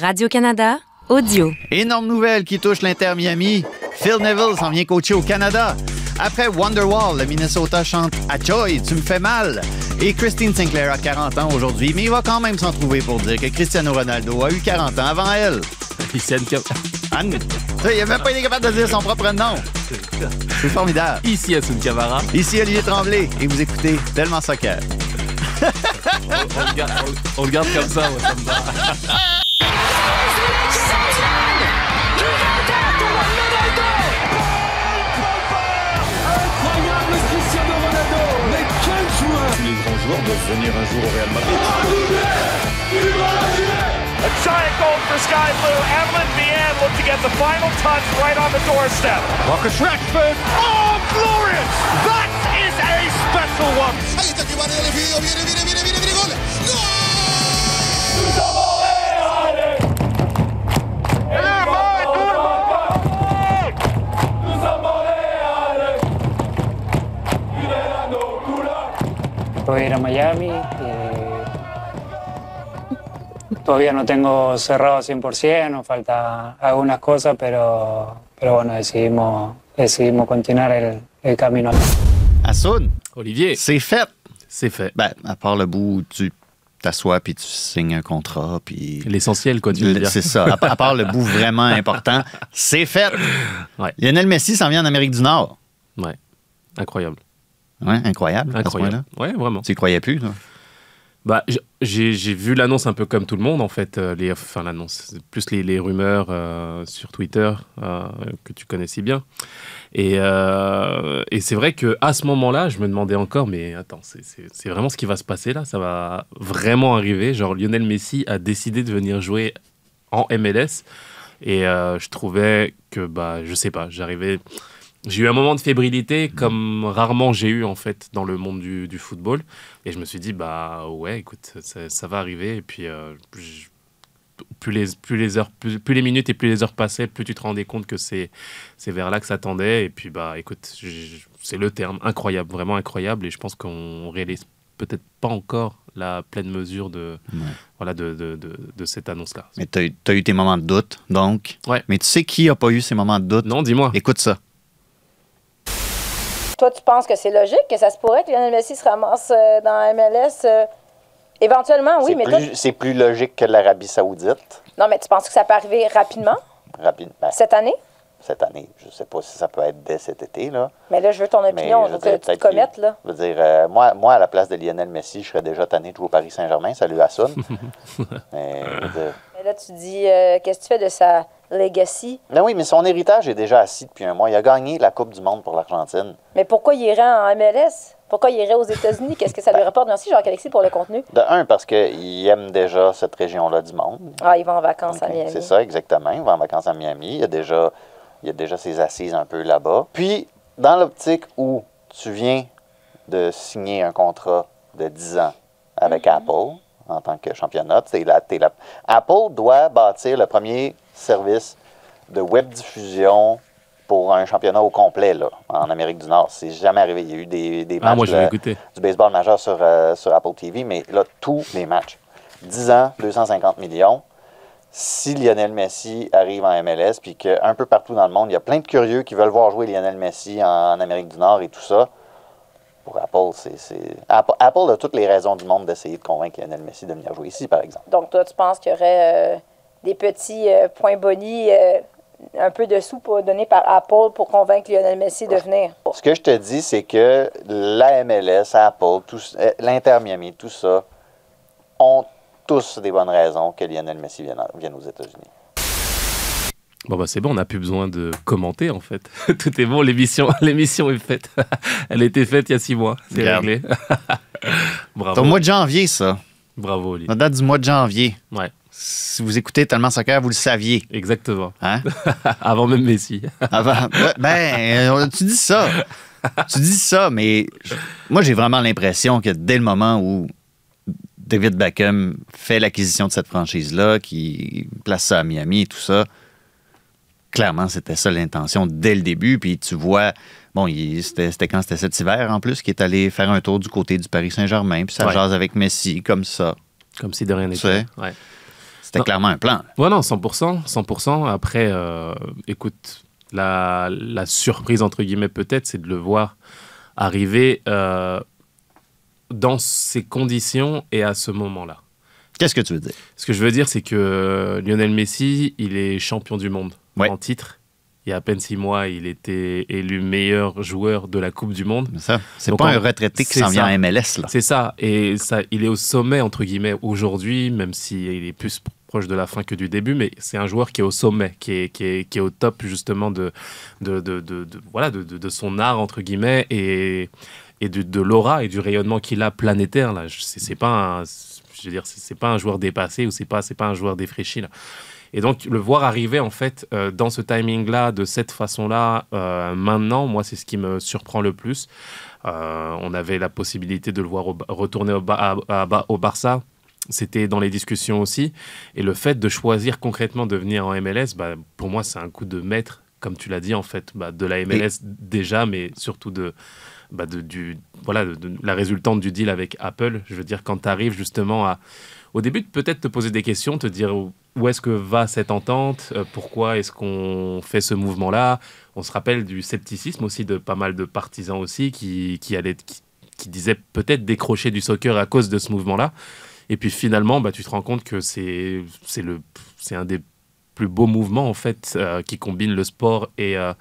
Radio-Canada, audio. Énorme nouvelle qui touche l'Inter Miami. Phil Neville s'en vient coacher au Canada. Après Wonderwall, le Minnesota chante Achoy, tu me fais mal. Et Christine Sinclair a 40 ans aujourd'hui, mais il va quand même s'en trouver pour dire que Cristiano Ronaldo a eu 40 ans avant elle. Ici Anne? Il a même pas été capable de dire son propre nom. C'est formidable. Ici Assun Camara. Ici Olivier Tremblay et vous écoutez Tellement Soccer. On, on le garde, on- on le garde comme ça, ouais, ça me Les grands joueurs doivent venir un jour au Real Madrid. A giant goal for Sky Blue. Evelyn Vianne looked to get the final touch right on the doorstep. Marcus Rashford. Oh, glorious! That is a special one. Ahí está que Varela viene, viene, viene, viene, viene, viene, gol. ¡Gol! A ir a Miami. eh, todavía no tengo cerrado 100%, nos falta algunas cosas, pero, pero bueno, decidimos, decidimos continuar el, el camino. Assoun, Olivier, c'est fait. c'est fait. Ben, à part le bout où tu t'assois puis tu signes un contrat puis... L'essentiel, quoi, tu veux Le- dire. C'est ça. À, à part le bout vraiment important, c'est fait. Ouais. Lionel Messi s'en vient en Amérique du Nord. Ouais. Incroyable. Ouais, incroyable. à ce Incroyable. Ouais, vraiment. Tu y croyais plus, toi? Bah, j'ai j'ai vu l'annonce un peu comme tout le monde, en fait. euh, les, enfin, l'annonce, plus les, les rumeurs euh, sur Twitter euh, que tu connais si bien. Et, euh, et c'est vrai que à ce moment-là, je me demandais encore, mais attends, c'est- c'est c'est vraiment ce qui va se passer là? Ça va vraiment arriver? Genre, Lionel Messi a décidé de venir jouer en MLS. Et je trouvais que, bah, je sais pas, j'arrivais. J'ai eu un moment de fébrilité comme rarement j'ai eu en fait dans le monde du, du football. Et je me suis dit, bah ouais, écoute, ça, ça va arriver. Et puis, euh, je- plus, les, plus, les heures, plus, plus les minutes et plus les heures passaient, plus tu te rendais compte que c'est c'est vers là que ça tendait. Et puis, bah écoute, c'est le terme, incroyable, vraiment incroyable. Et je pense qu'on réalise peut-être pas encore la pleine mesure de, voilà, de, de, de, de cette annonce-là. Mais tu as, eu tes moments de doute, donc? Ouais. Mais tu sais qui a pas eu ces moments de doute? Non, dis-moi. Écoute ça. Toi, tu penses que c'est logique, que ça se pourrait que Lionel Messi se ramasse euh, dans la MLS euh, éventuellement, oui, mais plus, c'est plus logique que l'Arabie Saoudite, non, mais tu penses que ça peut arriver rapidement, rapidement. cette année? Cette année, je ne sais pas si ça peut être dès cet été. Là. Mais là, je veux ton opinion, je veux que dire, tu te commettes, là. Je veux dire, euh, moi, moi, à la place de Lionel Messi, je serais déjà tanné de jouer au Paris Saint-Germain. Salut à Mais, là, tu dis, euh, qu'est-ce que tu fais de sa legacy? Ben oui, mais son héritage est déjà assis depuis un mois. Il a gagné la Coupe du Monde pour l'Argentine. Mais pourquoi il irait en MLS? Pourquoi il irait aux États-Unis? Qu'est-ce que ça lui rapporte? Merci, Jacques-Alexis, pour le contenu. De un, parce qu'il aime déjà cette région-là du monde. Ah, il va en vacances à Miami. C'est ça, exactement. Il va en vacances à Miami. Il a déjà, il a déjà ses assises un peu là-bas. Puis, dans l'optique où tu viens de signer un contrat de 10 ans avec Apple en tant que championnat, la- la- Apple doit bâtir le premier service de web diffusion pour un championnat au complet là, en Amérique du Nord. C'est jamais arrivé. Il y a eu des, des Ah, matchs moi, du baseball majeur sur, euh, sur Apple TV, mais là, tous les matchs. 10 ans, 250 millions. Si Lionel Messi arrive en MLS, puis qu'un peu partout dans le monde, il y a plein de curieux qui veulent voir jouer Lionel Messi en, en Amérique du Nord et tout ça, pour Apple, c'est. Apple, Apple a toutes les raisons du monde d'essayer de convaincre Lionel Messi de venir jouer ici, par exemple. Donc, toi, tu penses qu'il y aurait euh, des petits euh, points bonus, euh, un peu de sous pour, donnés par Apple pour convaincre Lionel Messi de venir? Ce que je te dis, c'est que la MLS, Apple, tout- euh, l'Inter Miami, tout ça, ont tous des bonnes raisons que Lionel Messi vienne, en- vienne aux États-Unis. Bon, bah c'est bon, on n'a plus besoin de commenter en fait. Tout est bon, l'émission, l'émission est faite. Elle a été faite il y a six mois. C'est réglé. C'est Bravo. au mois de janvier, ça. Bravo, Oli. La date du mois de janvier. Ouais, Si vous écoutez Tellement Soccer, vous le saviez. exactement. Hein? Avant même Messi. Avant- ben, euh, tu dis ça. Tu dis ça, mais moi, j'ai vraiment l'impression que dès le moment où David Beckham fait l'acquisition de cette franchise-là, qui place ça à Miami et tout ça, clairement, c'était ça l'intention dès le début. Puis tu vois, bon, c'était quand c'était cet hiver en plus, qui est allé faire un tour du côté du Paris Saint-Germain, puis ça Ouais. jase avec Messi comme ça. Comme si de rien n'était. Ouais. C'était clairement un plan. Ouais, non, 100%. 100%. Après, euh, écoute, la, la, surprise, entre guillemets, peut-être, c'est de le voir arriver euh, dans ces conditions et à ce moment-là. Qu'est-ce que tu veux dire? Ce que je veux dire, c'est que Lionel Messi, il est champion du monde ouais. en titre. Il y a à peine six mois, il était élu meilleur joueur de la Coupe du Monde. C'est pas un retraité qui s'en vient à MLS. C'est ça. Et ça, il est au sommet, entre guillemets, aujourd'hui, même s'il est plus proche de la fin que du début, mais c'est un joueur qui est au sommet, qui est, qui est, qui est au top, justement, de, de, de, de voilà, de, son art, entre guillemets, et, et de, l'aura et du rayonnement qu'il a planétaire. Là. C'est pas un, je veux dire, c'est pas un joueur dépassé ou c'est pas, pas un joueur défraîchi. Là. Et donc, le voir arriver, en fait, euh, dans ce timing-là, de cette façon-là, euh, maintenant, moi, c'est ce qui me surprend le plus. Euh, on avait la possibilité de le voir retourner au, au Barça. C'était dans les discussions aussi. Et le fait de choisir concrètement de venir en MLS, bah, pour moi, c'est un coup de maître, comme tu l'as dit, en fait, bah, de la MLS déjà, mais surtout de, bah, de, du, voilà, de, la résultante du deal avec Apple. Je veux dire, quand tu arrives justement à, au début, peut-être te poser des questions, te dire où est-ce que va cette entente euh, Pourquoi est-ce qu'on fait ce mouvement-là On se rappelle du scepticisme aussi de pas mal de partisans aussi qui, qui, disaient peut-être décrocher du soccer à cause de ce mouvement-là. Et puis finalement, bah, tu te rends compte que c'est un des plus beaux mouvements en fait euh, qui combine le sport et, euh,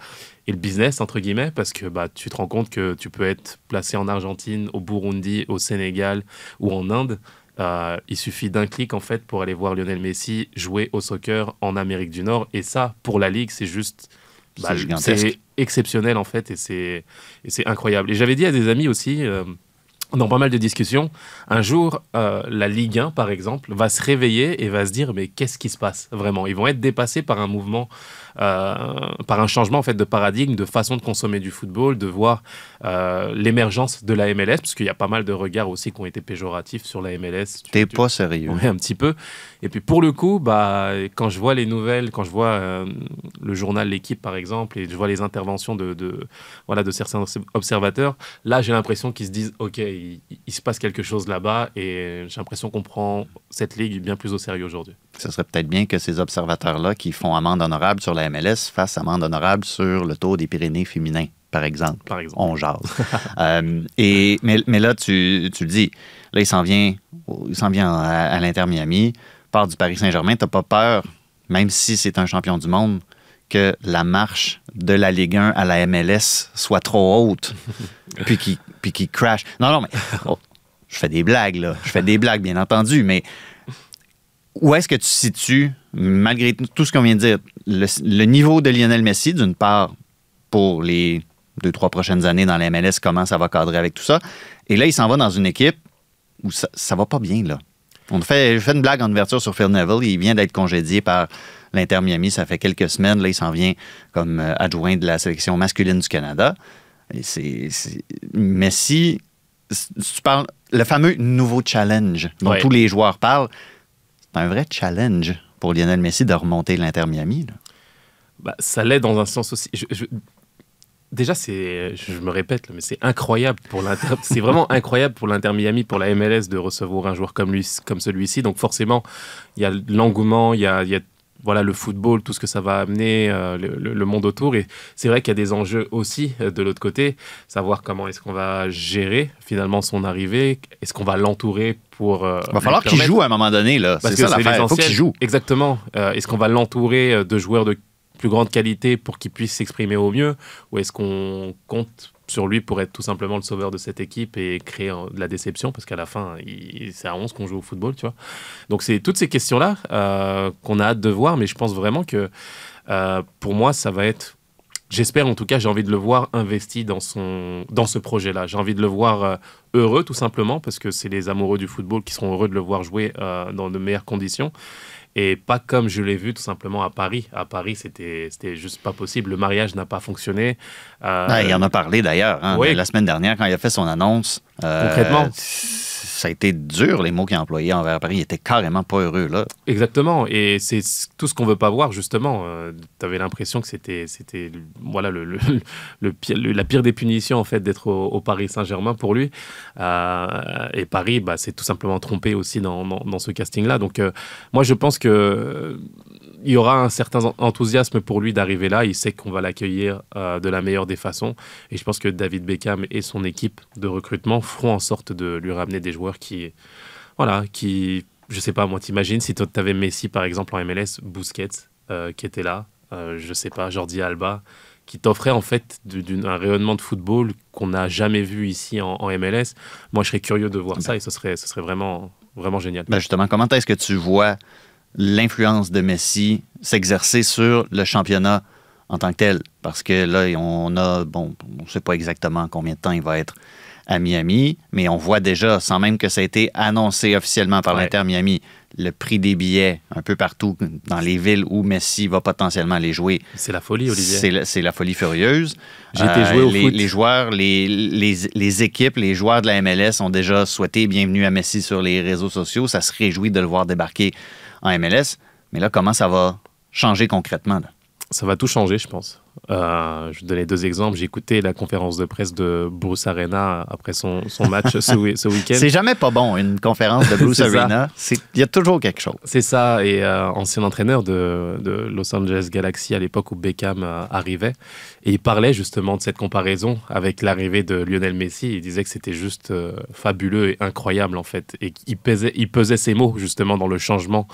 et, le business entre guillemets parce que bah, tu te rends compte que tu peux être placé en Argentine, au Burundi, au Sénégal ou en Inde euh, il suffit d'un clic en fait pour aller voir Lionel Messi jouer au soccer en Amérique du Nord. Et ça, pour la ligue, c'est juste bah, c'est exceptionnel en fait et c'est incroyable. Et j'avais dit à des amis aussi. Euh, dans pas mal de discussions, un jour, euh, la Ligue 1, par exemple, va se réveiller et va se dire, mais qu'est-ce qui se passe vraiment? Ils vont être dépassés par un mouvement par un changement en fait de paradigme, de façon de consommer du football, de voir euh, l'émergence de la MLS, parce qu'il y a pas mal de regards aussi qui ont été péjoratifs sur la MLS. T'es pas sérieux. Oui, un petit peu. Et puis pour le coup, bah, quand je vois les nouvelles, quand je vois euh, le journal L'équipe par exemple, et je vois les interventions de, de voilà, de certains observateurs, là j'ai l'impression qu'ils se disent, ok, il, il se passe quelque chose là-bas, et j'ai l'impression qu'on prend cette ligue bien plus au sérieux aujourd'hui. Ce serait peut-être bien que ces observateurs-là qui font amende honorable sur la MLS fassent amende honorable sur le taux des Pyrénées féminins, par exemple. Par exemple. On jase. euh, et, mais, mais, là, tu, tu, le dis, là, il s'en vient, il s'en vient à, l'Inter Miami, part du Paris Saint-Germain. Tu pas peur, même si c'est un champion du monde, que la marche de la Ligue 1 à la MLS soit trop haute, puis qu'il puis qui crash. Non, non, mais oh, je fais des blagues, là. Je fais des blagues, bien entendu, mais où est-ce que tu situes, malgré tout ce qu'on vient de dire, le, niveau de Lionel Messi, d'une part, pour les deux, trois prochaines années dans la MLS, comment ça va cadrer avec tout ça. Et là, il s'en va dans une équipe où ça, ça va pas bien, là. On fait, fait une blague en ouverture sur Phil Neville. Il vient d'être congédié par l'Inter Miami. Ça fait quelques semaines. Là, il s'en vient comme euh, adjoint de la sélection masculine du Canada. Et c'est, Messi, tu parles, le fameux nouveau challenge dont tous les joueurs parlent, c'est un vrai challenge pour Lionel Messi de remonter l'Inter Miami. Bah, ça l'est dans un sens aussi. Déjà, c'est, je me répète, mais c'est incroyable pour l'Inter. c'est vraiment incroyable pour l'Inter Miami, pour la MLS de recevoir un joueur comme lui, comme celui-ci. Donc forcément, il y a l'engouement, il y a, il y a voilà le football, tout ce que ça va amener, euh, le, monde autour. Et c'est vrai qu'il y a des enjeux aussi euh, de l'autre côté, savoir comment est-ce qu'on va gérer finalement son arrivée, est-ce qu'on va l'entourer pour. Euh, il va falloir qu'il joue à un moment donné là. Parce que ça Il faut qu'il joue. Exactement. est-ce qu'on va l'entourer de joueurs de plus grande qualité pour qu'il puisse s'exprimer au mieux, ou est-ce qu'on compte sur lui pour être tout simplement le sauveur de cette équipe et créer de la déception parce qu'à la fin, c'est à 11 qu'on joue au football, tu vois. Donc c'est toutes ces questions-là euh, qu'on a hâte de voir, mais je pense vraiment que euh, pour moi, ça va être J'espère en tout cas, j'ai envie de le voir investi dans, son, dans ce projet-là. J'ai envie de le voir euh, heureux tout simplement parce que c'est les amoureux du football qui seront heureux de le voir jouer dans de meilleures conditions et pas comme je l'ai vu tout simplement à Paris. À Paris, c'était juste pas possible. Le mariage n'a pas fonctionné. Euh, il en a parlé d'ailleurs hein, la semaine dernière quand il a fait son annonce. Euh, Concrètement ça a été dur, les mots qu'il a employés envers Paris. Il était carrément pas heureux, là. Exactement. Et c'est tout ce qu'on veut pas voir, justement. Euh, tu avais l'impression que c'était, c'était voilà, le, le, le, la pire des punitions, en fait, d'être au, Paris Saint-Germain pour lui. Euh, et Paris, bah, c'est tout simplement trompé aussi dans, dans, ce casting-là. Donc, euh, moi, je pense que il y aura un certain en- enthousiasme pour lui d'arriver là. Il sait qu'on va l'accueillir euh, de la meilleure des façons. Et je pense que David Beckham et son équipe de recrutement feront en sorte de lui ramener des joueurs qui, voilà, qui, je sais pas, moi, t'imagines si tu avais Messi par exemple en MLS, Busquets euh, qui était là, euh, je sais pas, Jordi Alba, qui t'offrait en fait un rayonnement de football qu'on n'a jamais vu ici en, en MLS. Moi, je serais curieux de voir ça et ce serait, ce serait vraiment, vraiment génial. Ben justement, comment est-ce que tu vois l'influence de Messi s'exercer sur le championnat en tant que tel? Parce que là, on a, bon, on ne sait pas exactement combien de temps il va être à Miami, mais on voit déjà, sans même que ça ait été annoncé officiellement par Ouais. l'Inter Miami, le prix des billets un peu partout dans les villes où Messi va potentiellement les jouer. C'est la folie, Olivier. C'est la, folie furieuse. J'ai été jouer au les, foot. les joueurs, les, les, les équipes, les joueurs de la MLS ont déjà souhaité bienvenue à Messi sur les réseaux sociaux. Ça se réjouit de le voir débarquer en MLS. Mais là, comment ça va changer concrètement? Ça va tout changer, je pense. Euh, je vais donner deux exemples. J'ai écouté la conférence de presse de Bruce Arena après son, son match ce, week-end. C'est jamais pas bon, une conférence de Bruce. Arena. Il y a toujours quelque chose. C'est ça, et euh, ancien entraîneur de, de Los Angeles Galaxy à l'époque où Beckham euh, arrivait. Et il parlait justement de cette comparaison avec l'arrivée de Lionel Messi. Il disait que c'était juste fabuleux et incroyable en fait. Et pesait, il pesait ses mots justement dans le changement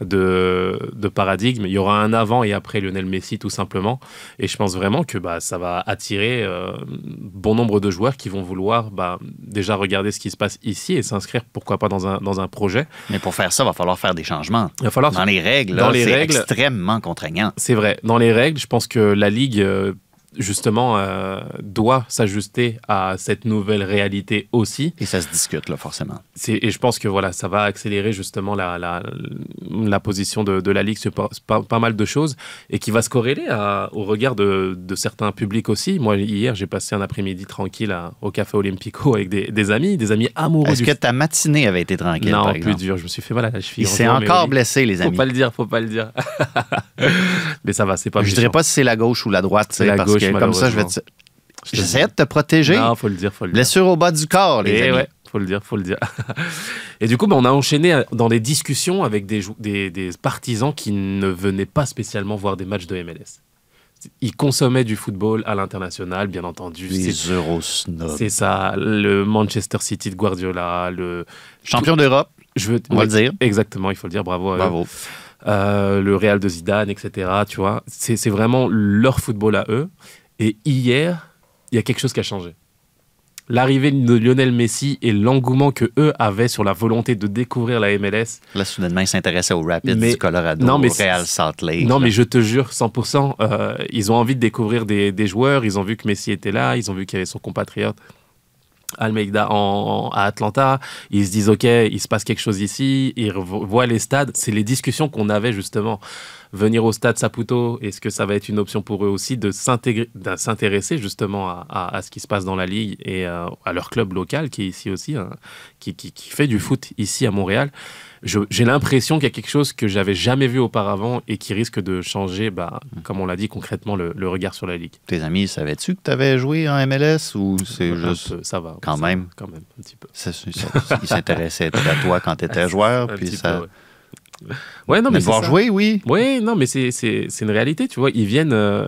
de, de paradigme. Il y aura un avant et après Lionel Messi tout simplement. Et je pense vraiment que bah, ça va attirer euh, bon nombre de joueurs qui vont vouloir bah, déjà regarder ce qui se passe ici et s'inscrire pourquoi pas dans un, dans un projet. Mais pour faire ça, il va falloir faire des changements. Il va falloir Dans les règles, Dans là, les c'est règles- extrêmement contraignant. C'est vrai. Dans les règles, je pense que la Ligue, euh, justement, euh, doit s'ajuster à cette nouvelle réalité aussi. Et ça se discute, là, forcément. C'est- Et je pense que voilà, ça va accélérer justement la, la, la position de, de la Ligue sur pas, pas- pas mal de choses et qui va se corréler à- au regard de, de certains publics aussi. Moi, hier, j'ai passé un après-midi tranquille à- au Café Olympico avec des, des amis, des amis amoureux Est-ce du que ta matinée avait été tranquille, Non, par plus dur. Je me suis fait mal à la cheville. Il s'est encore oui. blessé, les Faut amis. pas le dire, faut pas le dire. mais ça va, c'est pas je dirais méchant. pas si c'est la gauche ou la droite, sais, La parce gauche, que comme ça, je vais te... malheureusement. Je te J'essayais dis. de te protéger. Non, faut le dire, faut le dire. Blessure au bas du corps, les Et amis. ouais, faut le dire, faut le dire. Et du coup, bah, on a enchaîné dans les discussions avec des, des, des partisans qui ne venaient pas spécialement voir des matchs de MLS. Ils consommaient du football à l'international, bien entendu. Les Eurosnobs. C'est ça, le Manchester City de Guardiola, le Champion d'Europe, je veux, on va le dire. Exactement, il faut le dire, bravo. à eux. Euh, le Real de Zidane, etc. Tu vois, c'est vraiment leur football à eux. Et hier, il y a quelque chose qui a changé. L'arrivée de Lionel Messi et l'engouement que eux avaient sur la volonté de découvrir la MLS. Là, soudainement, il s'intéressait au Rapids Mais- du Colorado, non, mais au Real Salt Lake. Non, là. mais je te jure, 100%, euh, ils ont envie de découvrir des, des joueurs. Ils ont vu que Messi était là. Ils ont vu qu'il y avait son compatriote Almeida à Atlanta. Ils se disent, OK, il se passe quelque chose ici. Ils voient les stades. C'est les discussions qu'on avait justement. Venir au stade Saputo, est-ce que ça va être une option pour eux aussi de s'intéresser justement à, ce qui se passe dans la ligue et euh, à leur club local qui est ici aussi, hein, qui, fait du foot ici à Montréal? J'ai l'impression qu'il y a quelque chose que j'avais jamais vu auparavant et qui risque de changer, bah, comme on l'a dit concrètement, le, le regard sur la ligue. Tes amis, savais-tu que tu avais joué en MLS ou c'est juste. peu, ça va. quand ça même? Quand même, un petit peu. ça- ça- Ils s'intéressaient à toi quand tu étais joueur. Un puis ça... peu, ouais. Ouais, non, mais mais ça. jouer, oui. Oui, non, mais c'est une réalité, tu vois. Ils viennent, euh,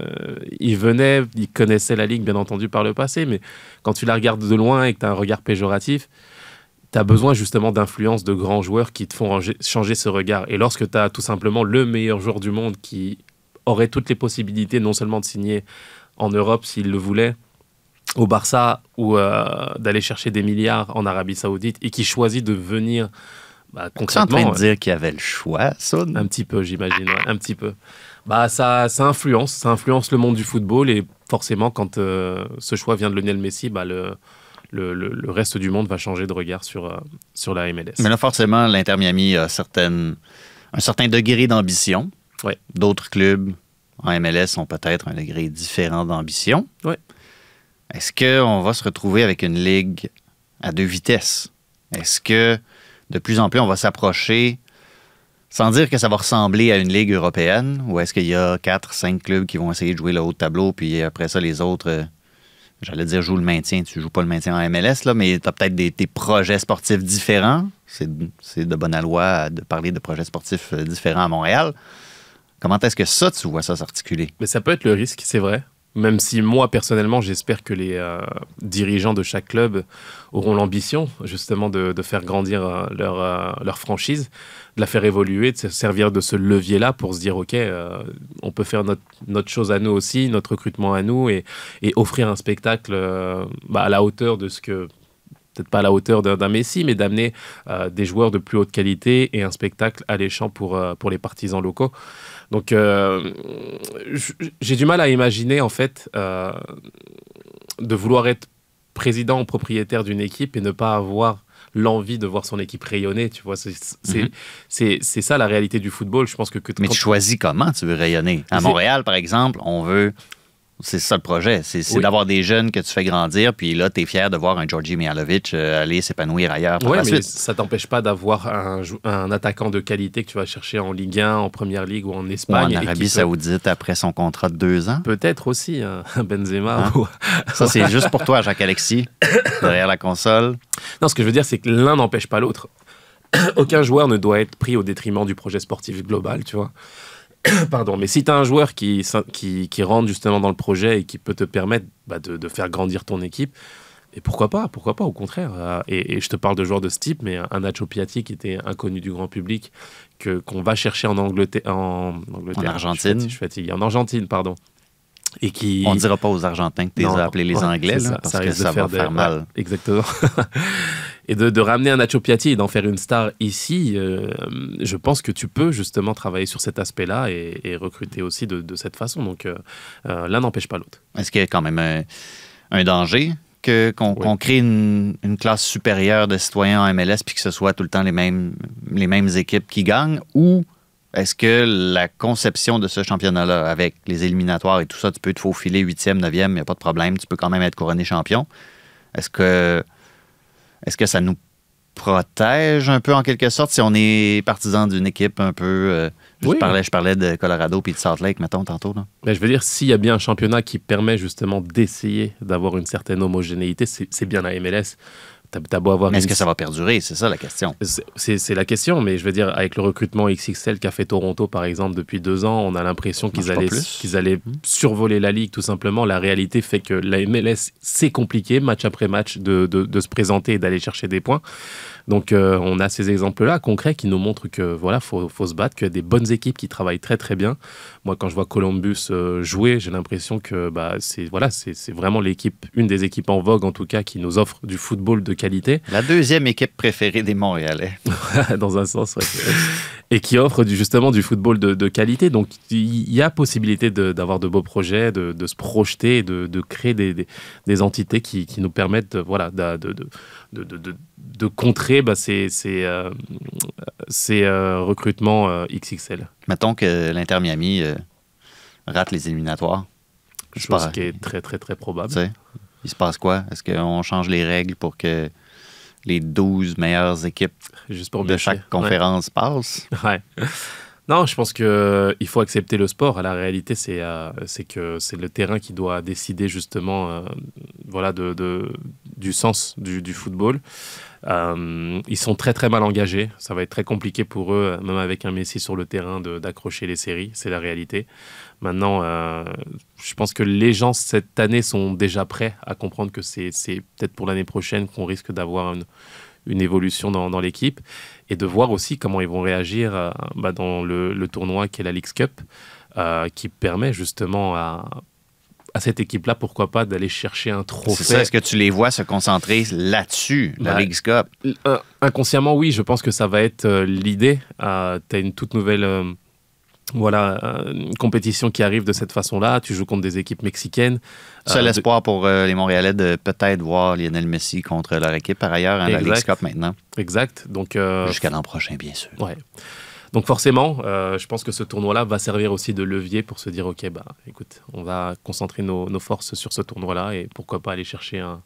ils venaient, ils connaissaient la ligue, bien entendu, par le passé, mais quand tu la regardes de loin et que tu as un regard péjoratif, tu as besoin justement d'influence de grands joueurs qui te font ranger- changer ce regard. Et lorsque tu as tout simplement le meilleur joueur du monde qui aurait toutes les possibilités non seulement de signer en Europe s'il le voulait, au Barça, ou euh, d'aller chercher des milliards en Arabie Saoudite, et qui choisit de venir bah, Tu es en train concrètement... de dire qu'il y avait le choix, ça? Un petit peu, j'imagine, ouais, un petit peu. Bah, ça, ça influence, ça influence le monde du football et forcément, quand euh, ce choix vient de Lionel Messi, bah, le, le, le- le reste du monde va changer de regard sur, euh, sur la MLS. Mais là, forcément, l'Inter Miami a certaines, un certain degré d'ambition. Ouais. D'autres clubs en MLS ont peut-être un degré différent d'ambition. Ouais. Est-ce qu'on va se retrouver avec une ligue à deux vitesses? Est-ce que de plus en plus on va s'approcher, sans dire que ça va ressembler à une ligue européenne, ou est-ce qu'il y a quatre, cinq clubs qui vont essayer de jouer le haut de tableau, puis après ça, les autres euh, j'allais dire joue le maintien, tu joues pas le maintien en MLS, là, mais tu as peut-être des, projets sportifs différents. C'est de bonne loi de parler de projets sportifs euh, différents à Montréal. Comment est-ce que ça, tu vois ça s'articuler? Mais ça peut être le risque, c'est vrai. Même si moi, personnellement, j'espère que les euh, dirigeants de chaque club auront l'ambition, justement, de, de faire grandir euh, leur, leur franchise, de la faire évoluer, de se servir de ce levier-là pour se dire, OK, euh, on peut faire notre, chose à nous aussi, notre recrutement à nous, et, offrir un spectacle euh, bah, à la hauteur de ce que peut-être pas à la hauteur d'un Messi, mais d'amener euh, des joueurs de plus haute qualité et un spectacle alléchant pour, pour les partisans locaux. Donc, j'ai du mal à imaginer, en fait, de vouloir être président ou propriétaire d'une équipe et ne pas avoir l'envie de voir son équipe rayonner, tu vois. C'est c'est- Mhm. ça la réalité du football. Je pense que, que Mais tu choisis comment tu veux rayonner. À Montréal, par exemple, on veut. C'est ça le projet. C'est Oui. d'avoir des jeunes que tu fais grandir, puis là, tu es fier de voir un Georgi Mihalovic euh, aller s'épanouir ailleurs la mais suite. ça t'empêche pas d'avoir un, un attaquant de qualité que tu vas chercher en Ligue 1, en Première Ligue ou en Ou Espagne. en et qui Arabie Saoudite après son contrat de deux ans. Peut-être aussi un un Benzema. Hein? ou- Ça, c'est juste pour toi, Jacques-Alexis, derrière la console. Non, ce que je veux dire, c'est que l'un n'empêche pas l'autre. Aucun joueur ne doit être pris au détriment du projet sportif global, tu vois. Pardon, mais si tu as un joueur qui, qui, qui rentre justement dans le projet et qui peut te permettre bah, de, de faire grandir ton équipe, et pourquoi pas Pourquoi pas, au contraire. Euh, Et, et je te parle de joueurs de ce type, mais un Nacho Piatti qui était inconnu du grand public, que qu'on va chercher en Angleterre, en, Angleterre, En Argentine. Je suis fatigué, en Argentine, pardon. Et qui, On ne dira pas aux Argentins que tu les as appelés les Anglais, c'est là, ça, parce ça que ça va des- faire mal. exactement. et de, de ramener un Nacho Piatti et d'en faire une star ici, euh, je pense que tu peux justement travailler sur cet aspect-là et, et recruter aussi de, de cette façon. Donc euh, euh, l'un n'empêche pas l'autre. Est-ce qu'il y a quand même un, un danger que, qu'on, Oui. crée une, une classe supérieure de citoyens en MLS puis que ce soit tout le temps les mêmes, les mêmes équipes qui gagnent? Ou est-ce que la conception de ce championnat-là, avec les éliminatoires et tout ça, tu peux te faufiler huitième, neuvième, il n'y a pas de problème, tu peux quand même être couronné champion? Est-ce que, est-ce que ça nous protège un peu en quelque sorte si on est partisan d'une équipe un peu... euh, je, Oui. parlais, je parlais de Colorado puis de Salt Lake, mettons, tantôt. Là? Mais je veux dire, s'il y a bien un championnat qui permet justement d'essayer d'avoir une certaine homogénéité, c'est, c'est bien la MLS. T'as, beau avoir Mais est-ce une- que ça va perdurer? C'est ça la question. C'est- la question, mais je veux dire, avec le recrutement XXL qu'a fait Toronto, par exemple, depuis deux ans, on a l'impression qu'ils allaient, qu'ils allaient survoler la ligue, tout simplement. La réalité fait que la MLS, c'est compliqué, match après match, de, de- de se présenter et d'aller chercher des points. Donc, euh, on a ces exemples-là concrets qui nous montrent que voilà, faut, faut se battre, qu'il y a des bonnes équipes qui travaillent très très bien. Moi, quand je vois Columbus euh, jouer, j'ai l'impression que bah, c'est voilà, c'est c'est vraiment l'équipe, une des équipes en vogue en tout cas, qui nous offre du football de qualité. La deuxième équipe préférée des Montréalais. dans un sens, ouais. Et qui offre du, justement du football de, de qualité. Donc il y a possibilité d'avoir de, beaux projets, de, de se projeter, et de, créer des, des, des entités qui, qui nous permettent de, voilà, contrer bah, ces, ces, euh, ces, euh, recrutements euh, XXL. Mettons que l'Inter Miami rate les éliminatoires. Je Chose qui est très, très, très probable. Tu sais, il se passe quoi? Est-ce qu'on change les règles pour que les 12 meilleures équipes Juste pour de chaque conférence passent? Ouais. Non, je pense que il faut accepter le sport. La réalité, c'est euh, c'est que c'est le terrain qui doit décider justement, euh, voilà, du sens du, football. Euh, ils sont très très mal engagés. Ça va être très compliqué pour eux, même avec un Messi sur le terrain, d'accrocher les séries. C'est la réalité. Maintenant, euh, je pense que les gens cette année sont déjà prêts à comprendre que c'est peut-être pour l'année prochaine qu'on risque d'avoir une, évolution dans l'équipe et de voir aussi comment ils vont réagir euh, bah, dans le, le tournoi qu'est la Leagues Cup, euh, qui permet justement à, à cette équipe-là, pourquoi pas, d'aller chercher un trophée. C'est ça, est-ce que tu les vois se concentrer là-dessus, la Bah, League's Cup? Inconsciemment, oui, je pense que ça va être euh, l'idée. Tu as une toute nouvelle voilà, euh, une compétition qui arrive de cette façon-là. Tu joues contre des équipes mexicaines. Seul Euh, de- espoir pour euh, les Montréalais de peut-être voir Lionel Messi contre leur équipe par ailleurs la Exact. League's Cup maintenant. Exact. Donc, euh, Jusqu'à l'an prochain, bien sûr. Ouais. Donc forcément, euh, je pense que ce tournoi-là va servir aussi de levier pour se dire, ok, bah, écoute, on va concentrer nos, nos forces sur ce tournoi-là et pourquoi pas aller chercher un,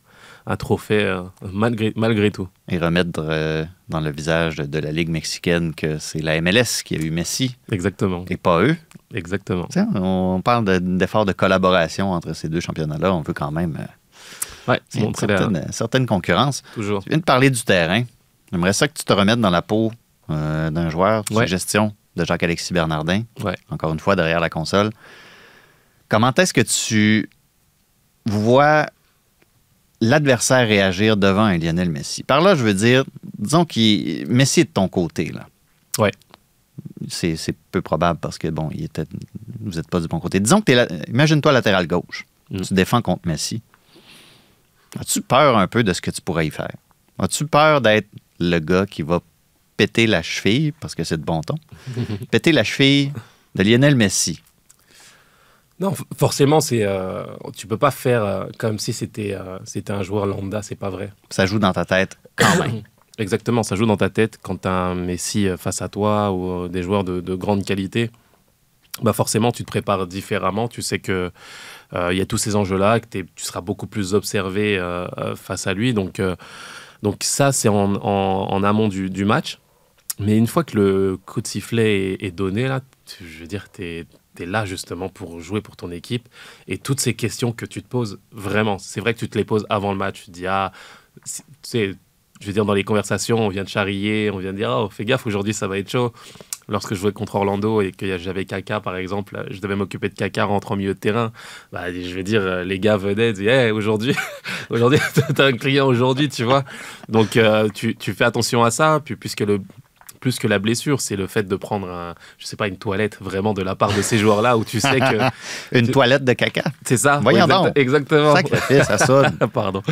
un trophée euh, malgré, malgré tout. Et remettre euh, dans le visage de, de la Ligue mexicaine que c'est la MLS qui a eu Messi Exactement. et pas eux. Exactement. On parle de- d'efforts de, collaboration entre ces deux championnats-là. On veut quand même euh, Ouais, montrer la- certaine, certaine concurrence. toujours. Tu viens de parler du terrain. J'aimerais ça que tu te remettes dans la peau euh, d'un joueur sous Ouais. gestion de Jacques-Alexis Bernardin, Ouais. encore une fois derrière la console. Comment est-ce que tu vois l'adversaire réagir devant un Lionel Messi? Par là, je veux dire, disons que Messi est de ton côté. Là. C'est c'est peu probable parce que, bon, il était, vous n'êtes pas du bon côté. Disons que tu es, imagine-toi latéral gauche. Mm. Tu défends contre Messi. As-tu peur un peu de ce que tu pourrais y faire? As-tu peur d'être le gars qui va péter la cheville, parce que c'est de bon ton, péter la cheville de Lionel Messi? Non, forcément, c'est euh, tu peux pas faire euh, comme si c'était euh, c'était un joueur lambda, c'est pas vrai. Ça joue dans ta tête quand même. Exactement, ça joue dans ta tête quand tu as un Messi euh, face à toi ou des joueurs de, de grande qualité. Bah forcément, tu te prépares différemment. Tu sais que il y a tous ces enjeux-là, que tu seras beaucoup plus observé face à lui. Donc, donc ça, c'est en, en- en amont du, du match. Mais une fois que le coup de sifflet est, est donné, là, tu- je veux dire, tu es, là justement pour jouer pour ton équipe. Et toutes ces questions que tu te poses, vraiment, c'est vrai que tu te les poses avant le match. Tu dis, ah, tu sais, je veux dire, dans les conversations, on vient de charrier, on vient de dire, oh, fais gaffe, aujourd'hui, ça va être chaud. Lorsque je jouais contre Orlando et que j'avais Kaka, par exemple, je devais m'occuper de Kaka rentrant au milieu de terrain. Bah, je veux dire, les gars venaient disaient, Hey, aujourd'hui, aujourd'hui, t'as un client aujourd'hui, tu vois. Donc, euh, tu, tu fais attention à ça. Puis, puisque le, plus que la blessure, c'est le fait de prendre, un, je sais pas, une toilette vraiment de la part de ces joueurs-là où tu sais que. Une Tu- toilette de caca. C'est ça. Voyons exact- donc. Exactement. Sacrifice, ça sonne. Pardon.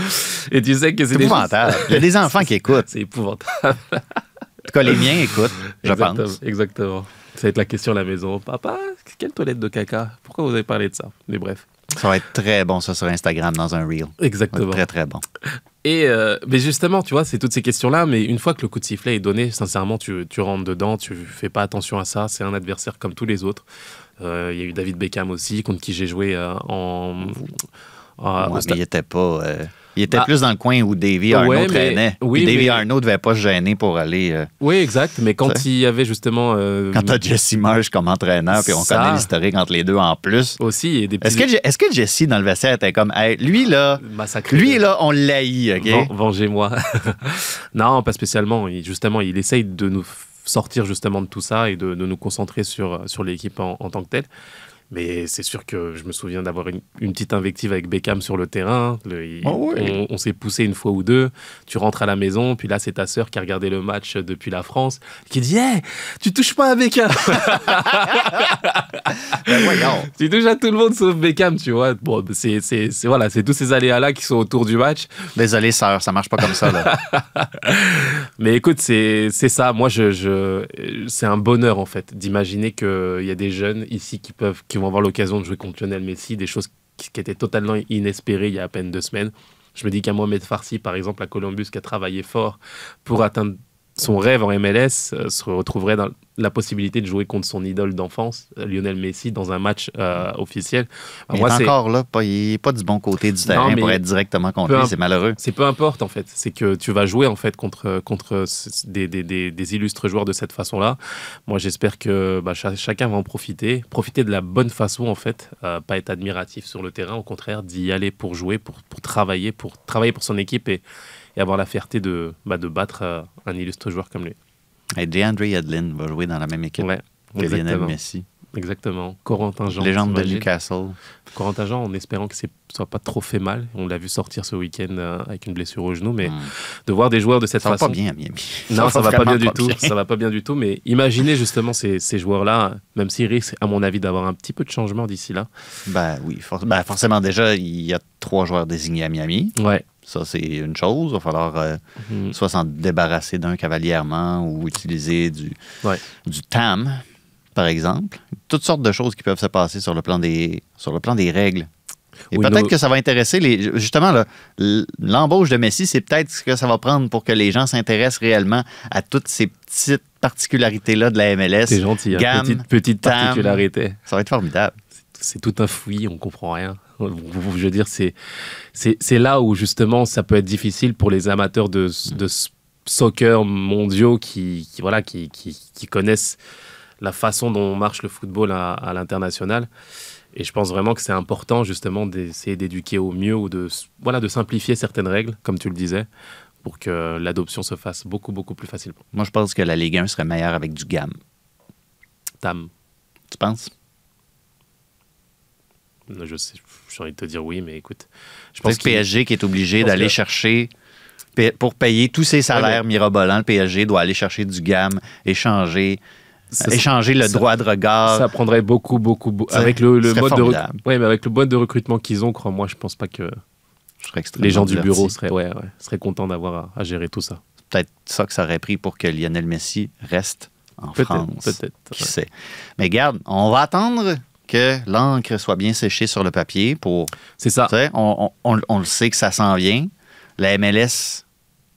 Et tu sais que c'est C'est des épouvantable. Il y a des enfants qui écoutent. C'est épouvantable. En tout cas, les miens écoutent, je Exactement, pense. Exactement. Ça va être la question à la maison. Papa, quelle toilette de caca? Pourquoi vous avez parlé de ça? Mais bref. Ça va être très bon, ça, sur Instagram, dans un reel. Exactement. très, très bon. Et euh, mais justement, tu vois, c'est toutes ces questions-là. Mais une fois que le coup de sifflet est donné, sincèrement, tu, tu rentres dedans, tu fais pas attention à ça. C'est un adversaire comme tous les autres. Euh, Il y a eu David Beckham aussi, contre qui j'ai joué euh, en. en- Ouais, mais il était pas. Il était Bah, plus dans le coin où Davy Arnaud ouais, mais- traînait. oui, Puis Davy mais- Arnaud devait pas se gêner pour aller. euh, Oui, exact. Mais quand il y avait justement. euh, quand t'as Jesse Marsh comme entraîneur, puis on Ça. connaît l'historique entre les deux en plus. aussi, petits. Est-ce que, Jesse, dans le vestiaire, était comme. Hey, lui, là. massacré Lui, là, on l'haït, OK? Ven- Vengez-moi. non, pas spécialement. Il- justement, il essaye de nous sortir justement de tout ça et de, de nous concentrer sur, sur l'équipe en, en tant que telle. Mais c'est sûr que je me souviens d'avoir une, une petite invective avec Beckham sur le terrain. Le- il- Oh oui. On, on s'est poussé une fois ou deux. Tu rentres à la maison, puis là, c'est ta sœur qui a regardé le match depuis la France, qui dit Hey, tu touches pas à Beckham Ben. Tu touches à tout le monde sauf Beckham, tu vois. Bon, c'est voilà, tous ces aléas-là qui sont autour du match. Désolé, sœur, ça marche pas comme ça, là. Mais écoute, c'est c'est ça. Moi, je, je, c'est un bonheur, en fait, d'imaginer qu'il y a des jeunes ici qui, peuvent, qui avoir l'occasion de jouer contre Lionel Messi, des choses qui, étaient totalement inespérées il y a à peine deux semaines. Je me dis qu'un Mohamed Farsi, par exemple, à Columbus, qui a travaillé fort pour atteindre son rêve en MLS, euh, se retrouverait dans la possibilité de jouer contre son idole d'enfance, euh, Lionel Messi, dans un match euh, officiel. Il Moi, encore là, pas, il est pas du bon côté du terrain mais pour être directement contre lui, c'est malheureux. C'est peu importe en fait, c'est que tu vas jouer en fait contre, contre des, des- des- des illustres joueurs de cette façon-là. Moi j'espère que bah, cha- chacun va en profiter, profiter de la bonne façon en fait, euh, pas être admiratif sur le terrain, au contraire d'y aller pour jouer, pour, pour travailler, pour travailler pour son équipe et, et avoir la fierté de, bah, de battre euh, un illustre joueur comme lui. Et DeAndre Yedlin va jouer dans la même équipe Ouais, que Lionel exactement. Messi. Exactement. Corentin Jean. Légende de Newcastle. Corentin Jean, en espérant que ce soit pas trop fait mal. On l'a vu sortir ce week-end euh, avec une blessure au genou, mais Hmm. de voir des joueurs de cette Ça va façon. pas bien à Miami. Non, ça, va pas bien du tout. bien. Ça va pas bien du tout. Mais imaginez justement ces, ces joueurs-là, même s'ils risquent, à mon avis, d'avoir un petit peu de changement d'ici là. Ben oui, for- ben, forcément, déjà, il y a trois joueurs désignés à Miami. Ouais. Ça, c'est une chose. Il va falloir euh, Mhm. soit s'en débarrasser d'un cavalièrement ou utiliser du, Ouais. du TAM, par exemple. Toutes sortes de choses qui peuvent se passer sur le plan des, sur le plan des règles. Et Oui, peut-être nos- que ça va intéresser les. Justement, l'embauche de Messi, c'est peut-être ce que ça va prendre pour que les gens s'intéressent réellement à toutes ces petites particularités-là de la MLS. C'est gentil. hein. Gamme, petite petite tam. particularité. Ça va être formidable. C'est tout un fouillis, on comprend rien. Je veux dire, c'est là où justement ça peut être difficile pour les amateurs de, de soccer mondiaux qui, qui voilà qui, qui, qui connaissent la façon dont marche le football à, à l'international. Et je pense vraiment que c'est important justement d'essayer d'éduquer au mieux ou de, voilà, de simplifier certaines règles, comme tu le disais, pour que l'adoption se fasse beaucoup, beaucoup plus facilement. Moi, je pense que la Ligue 1 serait meilleure avec du GAM. Tam, Tu penses? je sais, j'ai envie de te dire oui, mais écoute, je pense que PSG qui est obligé d'aller que- chercher pour payer tous ses salaires mirobolants, le PSG doit aller chercher du GAM, échanger, Ça- échanger le ça- droit de regard. ça prendrait beaucoup, beaucoup, beaucoup. Avec le, mode de, ouais, mais avec le mode de recrutement qu'ils ont, crois-moi, je pense pas que les gens du bureau seraient, ouais, ouais, seraient contents d'avoir à, à gérer tout ça. C'est peut-être ça que ça aurait pris pour que Lionel Messi reste en France. peut-être. Qui ouais. sait? Mais garde, on va attendre que l'encre soit bien séchée sur le papier pour. C'est ça. On, on- on- on le sait que ça s'en vient. La MLS,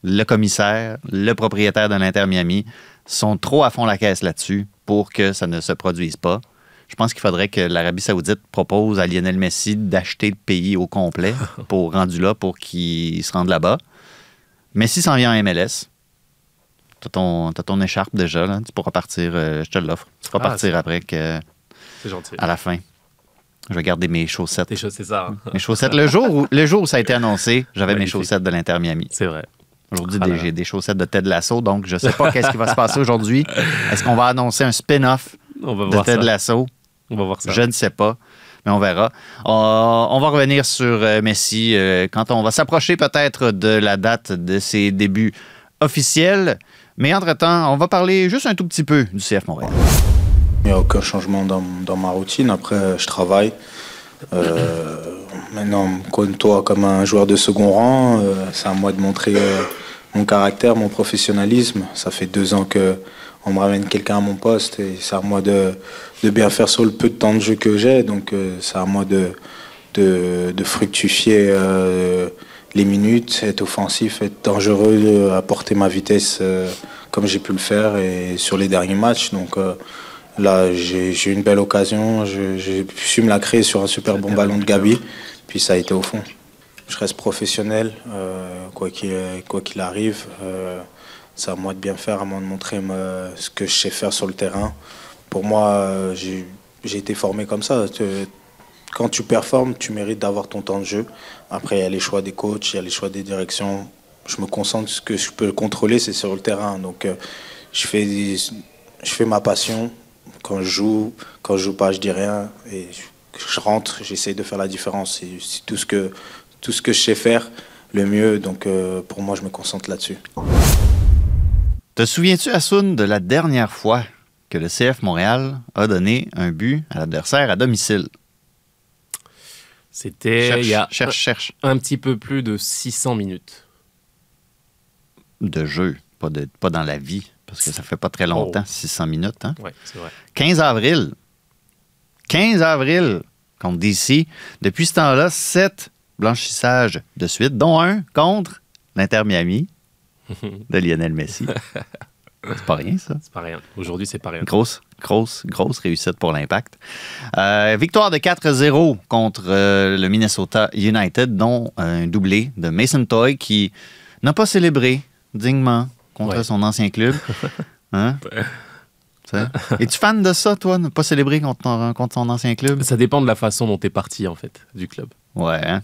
le commissaire, le propriétaire de l'Inter Miami sont trop à fond la caisse là-dessus pour que ça ne se produise pas. Je pense qu'il faudrait que l'Arabie Saoudite propose à Lionel Messi d'acheter le pays au complet pour rendu là pour qu'il se rende là-bas. Messi s'en vient en MLS. T'as ton, ton écharpe déjà, là. tu pourras partir, euh, je te l'offre. Tu pourras Ah, partir après que, C'est gentil. à la fin. Je vais garder mes chaussettes. Tes choses, c'est ça. hein. Mes chaussettes. Le jour où, le jour où ça a été annoncé, j'avais mes chaussettes de l'Inter Miami. C'est vrai. Aujourd'hui, Ah j'ai des chaussettes de Ted Lasso, donc je ne sais pas qu'est-ce qui va se passer aujourd'hui. Est-ce qu'on va annoncer un spin-off On de Ted ça. Lasso? On va voir ça. Je ne sais pas, mais on verra. Euh, on va revenir sur euh, Messi euh, quand on va s'approcher peut-être de la date de ses débuts officiels. Mais entre-temps, on va parler juste un tout petit peu du CF Montréal. Il n'y a aucun changement dans, ma routine. Après, je travaille. Euh, maintenant, compte-toi comme un joueur de second rang. Euh, c'est à moi de montrer euh, mon caractère, mon professionnalisme. Ça fait deux ans que on me ramène quelqu'un à mon poste et c'est à moi de, bien faire sur le peu de temps de jeu que j'ai. Donc, c'est à moi de, fructifier les minutes, être offensif, être dangereux, apporter ma vitesse comme j'ai pu le faire et sur les derniers matchs. Là, j'ai eu une belle occasion. J'ai su me la créer sur un super bon ballon de Gabi. Puis ça a été au fond. Je reste professionnel, euh, quoi qu'il arrive. Euh, c'est à moi de bien faire, à moi de montrer ce que je sais faire sur le terrain. Pour moi, euh, j'ai été formé comme ça. Quand tu performes, tu mérites d'avoir ton temps de jeu. Après, il y a les choix des coachs, il y a les choix des directions. Je me concentre, ce que je peux contrôler, c'est sur le terrain. Donc, euh, je fais, je fais ma passion. Quand je joue, quand je joue pas, je dis rien. Et je, je rentre, j'essaie de faire la différence. C'est tout ce que tout ce que je sais faire le mieux. Donc, euh, pour moi, je me concentre là-dessus. Te souviens-tu, Assoun, de la dernière fois que le CF Montréal a donné un but à l'adversaire à domicile? C'était Cherche, il y a cherche, cherche. un petit peu plus de 600 minutes. De jeu, pas, de, pas dans la vie, parce que ça fait pas très longtemps, Oh. 600 minutes. Hein? Ouais, c'est vrai. 15 avril. 15 avril contre DC. Depuis ce temps-là, 7 blanchissages de suite, dont un contre l'Inter Miami de Lionel Messi. C'est pas rien, ça. C'est pas rien. Aujourd'hui, c'est pas rien. Grosse, grosse, grosse réussite pour l'Impact. Euh, victoire de 4-0 contre euh, le Minnesota United, dont un doublé de Mason Toy qui n'a pas célébré dignement contre Ouais. son ancien club. Hein? Es-tu fan de ça, toi, ne pas célébrer contre, ton- contre son ancien club? Ça dépend de la façon dont tu es parti, en fait, du club. Ouais. hein?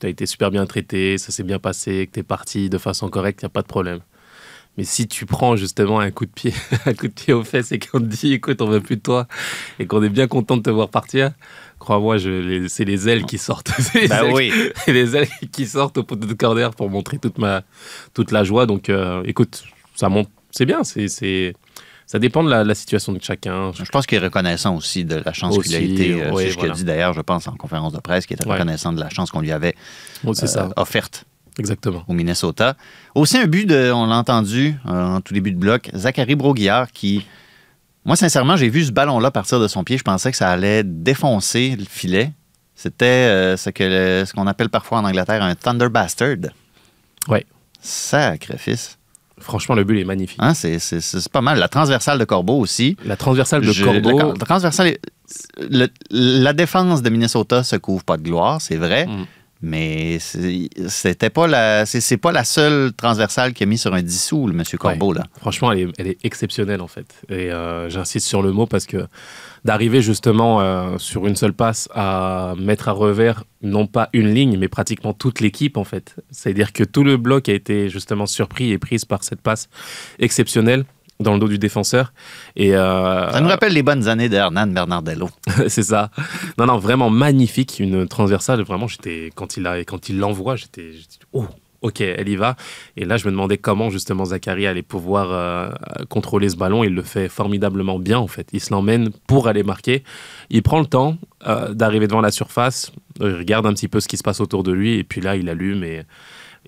Tu as été super bien traité, ça s'est bien passé, que tu es parti de façon correcte, il n'y a pas de problème. Mais si tu prends justement un coup de pied, un coup de pied aux fesses et qu'on te dit écoute, on veut plus de toi et qu'on est bien content de te voir partir, crois-moi, les- c'est les ailes qui sortent. C'est les, ailes, oui. c'est les ailes qui sortent au poteau de corner pour montrer toute, ma, toute la joie. Donc euh, écoute, ça monte, c'est bien, c'est, ça dépend de la, la situation de chacun. Je pense qu'il est reconnaissant aussi de la chance qu'il a été. euh, c'est ce qu'il a voilà. dit d'ailleurs, je pense, en conférence de presse, qu'il était Ouais. reconnaissant de la chance qu'on lui avait euh, offerte exactement. au Minnesota. Aussi un but, de, on l'a entendu euh, en tout début de bloc, Zachary Broguillard qui, moi sincèrement, j'ai vu ce ballon-là partir de son pied, je pensais que ça allait défoncer le filet. C'était euh, ce le- ce qu'on appelle parfois en Angleterre un Thunder Bastard. Ouais. Sacrifice. Franchement, le but est magnifique. Hein, c'est, pas mal. La transversale de Corbeau aussi. La transversale de Je- Corbeau, La, transversale, le- la défense de Minnesota se couvre pas de gloire, c'est vrai. Mm. Mais c'était pas la, c'est pas la seule transversale qu'il a mis sur un 10 sous, le monsieur Corbeau, là. Franchement, elle est, elle est exceptionnelle en fait. Et euh, j'insiste sur le mot parce que d'arriver justement euh, sur une seule passe à mettre à revers non pas une ligne, mais pratiquement toute l'équipe en fait. C'est-à-dire que tout le bloc a été justement surpris et prise par cette passe exceptionnelle dans le dos du défenseur. Et euh, Ça nous rappelle les bonnes années de Hernan Bernardello. c'est ça. Non, non, vraiment magnifique, une transversale. Vraiment, j'étais quand il a, quand il l'envoie, j'étais, oh, ok, elle y va. Et là, je me demandais comment justement Zachary allait pouvoir euh, contrôler ce ballon. Il le fait formidablement bien en fait. Il se l'emmène pour aller marquer. Il prend le temps euh, d'arriver devant la surface. Il regarde un petit peu ce qui se passe autour de lui et puis là, il allume et,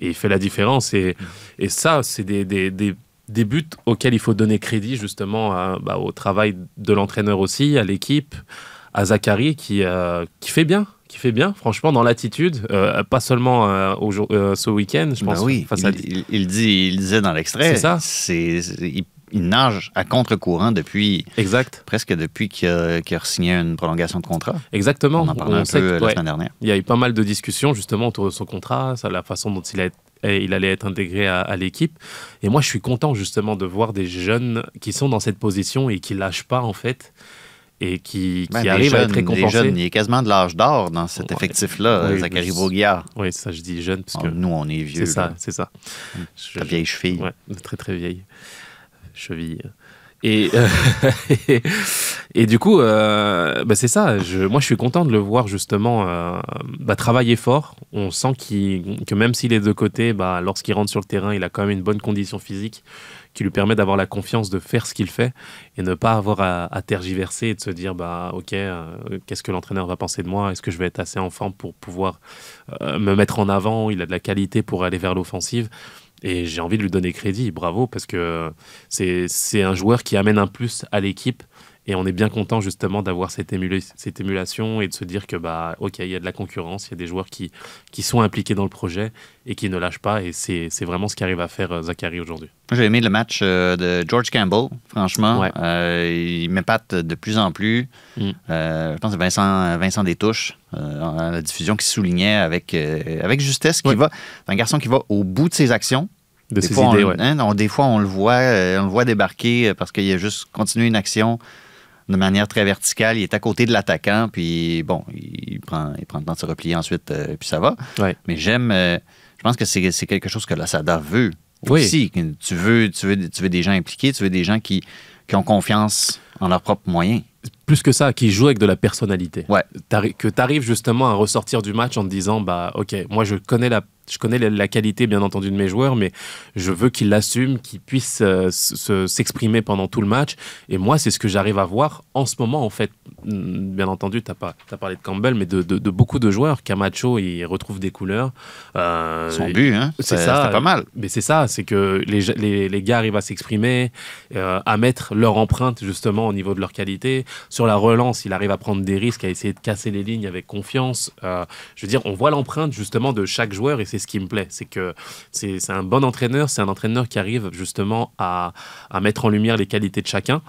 et il fait la différence. Et, et ça, c'est des, des, des des buts auxquels il faut donner crédit justement à- bah, au travail de l'entraîneur aussi, à l'équipe, à Zachary qui, euh, qui fait bien, qui fait bien, franchement, dans l'attitude, euh, pas seulement euh, au jour- euh, ce week-end, je Ben pense. oui, face à- il, il- dit, il disait dans l'extrait. C'est ça. C'est, il, il nage à contre-courant depuis. Exact. Presque depuis qu'il a, signé une prolongation de contrat. Exactement. On en parlait un peu que- la ouais. semaine dernière. Il y a eu pas mal de discussions justement autour de son contrat, la façon dont il, a- et il allait être intégré à, à l'équipe. Et moi, je suis content justement de voir des jeunes qui sont dans cette position et qui lâchent pas en fait et qui, qui Ben, à être des récompensés. jeunes, il est quasiment de l'âge d'or dans cet effectif-là, Oui, Zachary je- Bourguillard. Oui, ça je dis jeune parce Oh, que nous, on est vieux. c'est ça, c'est ça. La vieille cheville. Ouais, très très vieille cheville. Et, euh, et, et du coup, euh, bah, c'est ça. Je, moi, je suis content de le voir justement euh, bah, travailler fort. On sent qu'il- que même s'il est de côté, bah, lorsqu'il rentre sur le terrain, il a quand même une bonne condition physique qui lui permet d'avoir la confiance de faire ce qu'il fait et ne pas avoir à, tergiverser et de se dire bah ok euh, qu'est-ce que l'entraîneur va penser de moi? Est-ce que je vais être assez en forme pour pouvoir me mettre en avant? Il a de la qualité pour aller vers l'offensive et j'ai envie de lui donner crédit, bravo, parce que c'est un joueur qui amène un plus à l'équipe. Et on est bien content justement d'avoir cette, émula- cette émulation et de se dire que, bah, ok, il y a de la concurrence, il y a des joueurs qui, qui sont impliqués dans le projet et qui ne lâchent pas. Et c'est vraiment ce qu'arrive à faire euh, Zachary aujourd'hui. J'ai aimé le match euh, de George Campbell, franchement. Ouais. Euh, il m'épate de plus en plus. Mm. Euh, je pense que c'est Vincent, Vincent Détouche, euh, en- la diffusion, qui soulignait avec, avec justesse qu'il va. C'est un garçon qui va au bout de ses actions. De Des ses fois, idées, on, ouais. hein, non, des fois, on le voit, on le voit débarquer parce qu'il a juste continué une action de manière très verticale. Il est à côté de l'attaquant, puis bon, il prend, il prend le temps de se replier ensuite, euh, puis ça va. Ouais. Mais j'aime, euh, je pense que c'est c'est quelque chose que l'Assada veut Oui. aussi. Tu veux, tu, veux, tu veux des gens impliqués, tu veux des gens qui, qui ont confiance en leurs propres moyens. Plus que ça, qui joue avec de la personnalité. Ouais. Que tu arrives justement à ressortir du match en te disant bah ok moi je connais la je connais la, qualité bien entendu de mes joueurs mais je veux qu'ils l'assument qu'ils puissent euh, se- se- s'exprimer pendant tout le match et moi c'est ce que j'arrive à voir en ce moment en fait bien entendu pas as parlé de Campbell mais de, de- de beaucoup de joueurs Camacho il retrouve des couleurs Euh, Son but, hein, c'est ça pas mal. mais c'est ça, c'est que les, les, les gars arrivent à s'exprimer, euh, à mettre leur empreinte justement au niveau de leur qualité. Sur la relance, il arrive à prendre des risques, à essayer de casser les lignes avec confiance. Euh, je veux dire, on voit l'empreinte justement de chaque joueur et c'est ce qui me plaît. C'est que c'est un bon entraîneur, c'est un entraîneur qui arrive justement à, à mettre en lumière les qualités de chacun.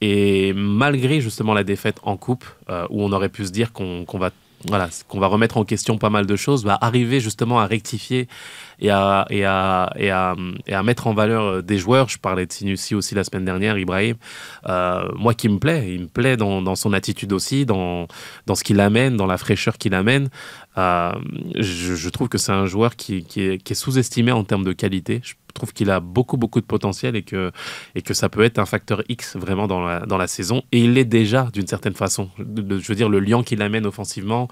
Et malgré justement la défaite en coupe, euh, où on aurait pu se dire qu'on va voilà, qu'on va remettre en question pas mal de choses, va arriver justement à rectifier et à, et à, et à, et à mettre en valeur euh, des joueurs. Je parlais de Sinussi aussi la semaine dernière, Ibrahim. Euh, moi qui me plaît, il me plaît dans, dans son attitude aussi, dans, dans ce qu'il amène, dans la fraîcheur qu'il amène. Euh, je, trouve que c'est un joueur qui, est, sous-estimé en termes de qualité. Je trouve qu'il a beaucoup, beaucoup de potentiel et que, ça peut être un facteur X vraiment dans la, saison. Et il l'est déjà d'une certaine façon. Je veux dire, le lien qu'il amène offensivement,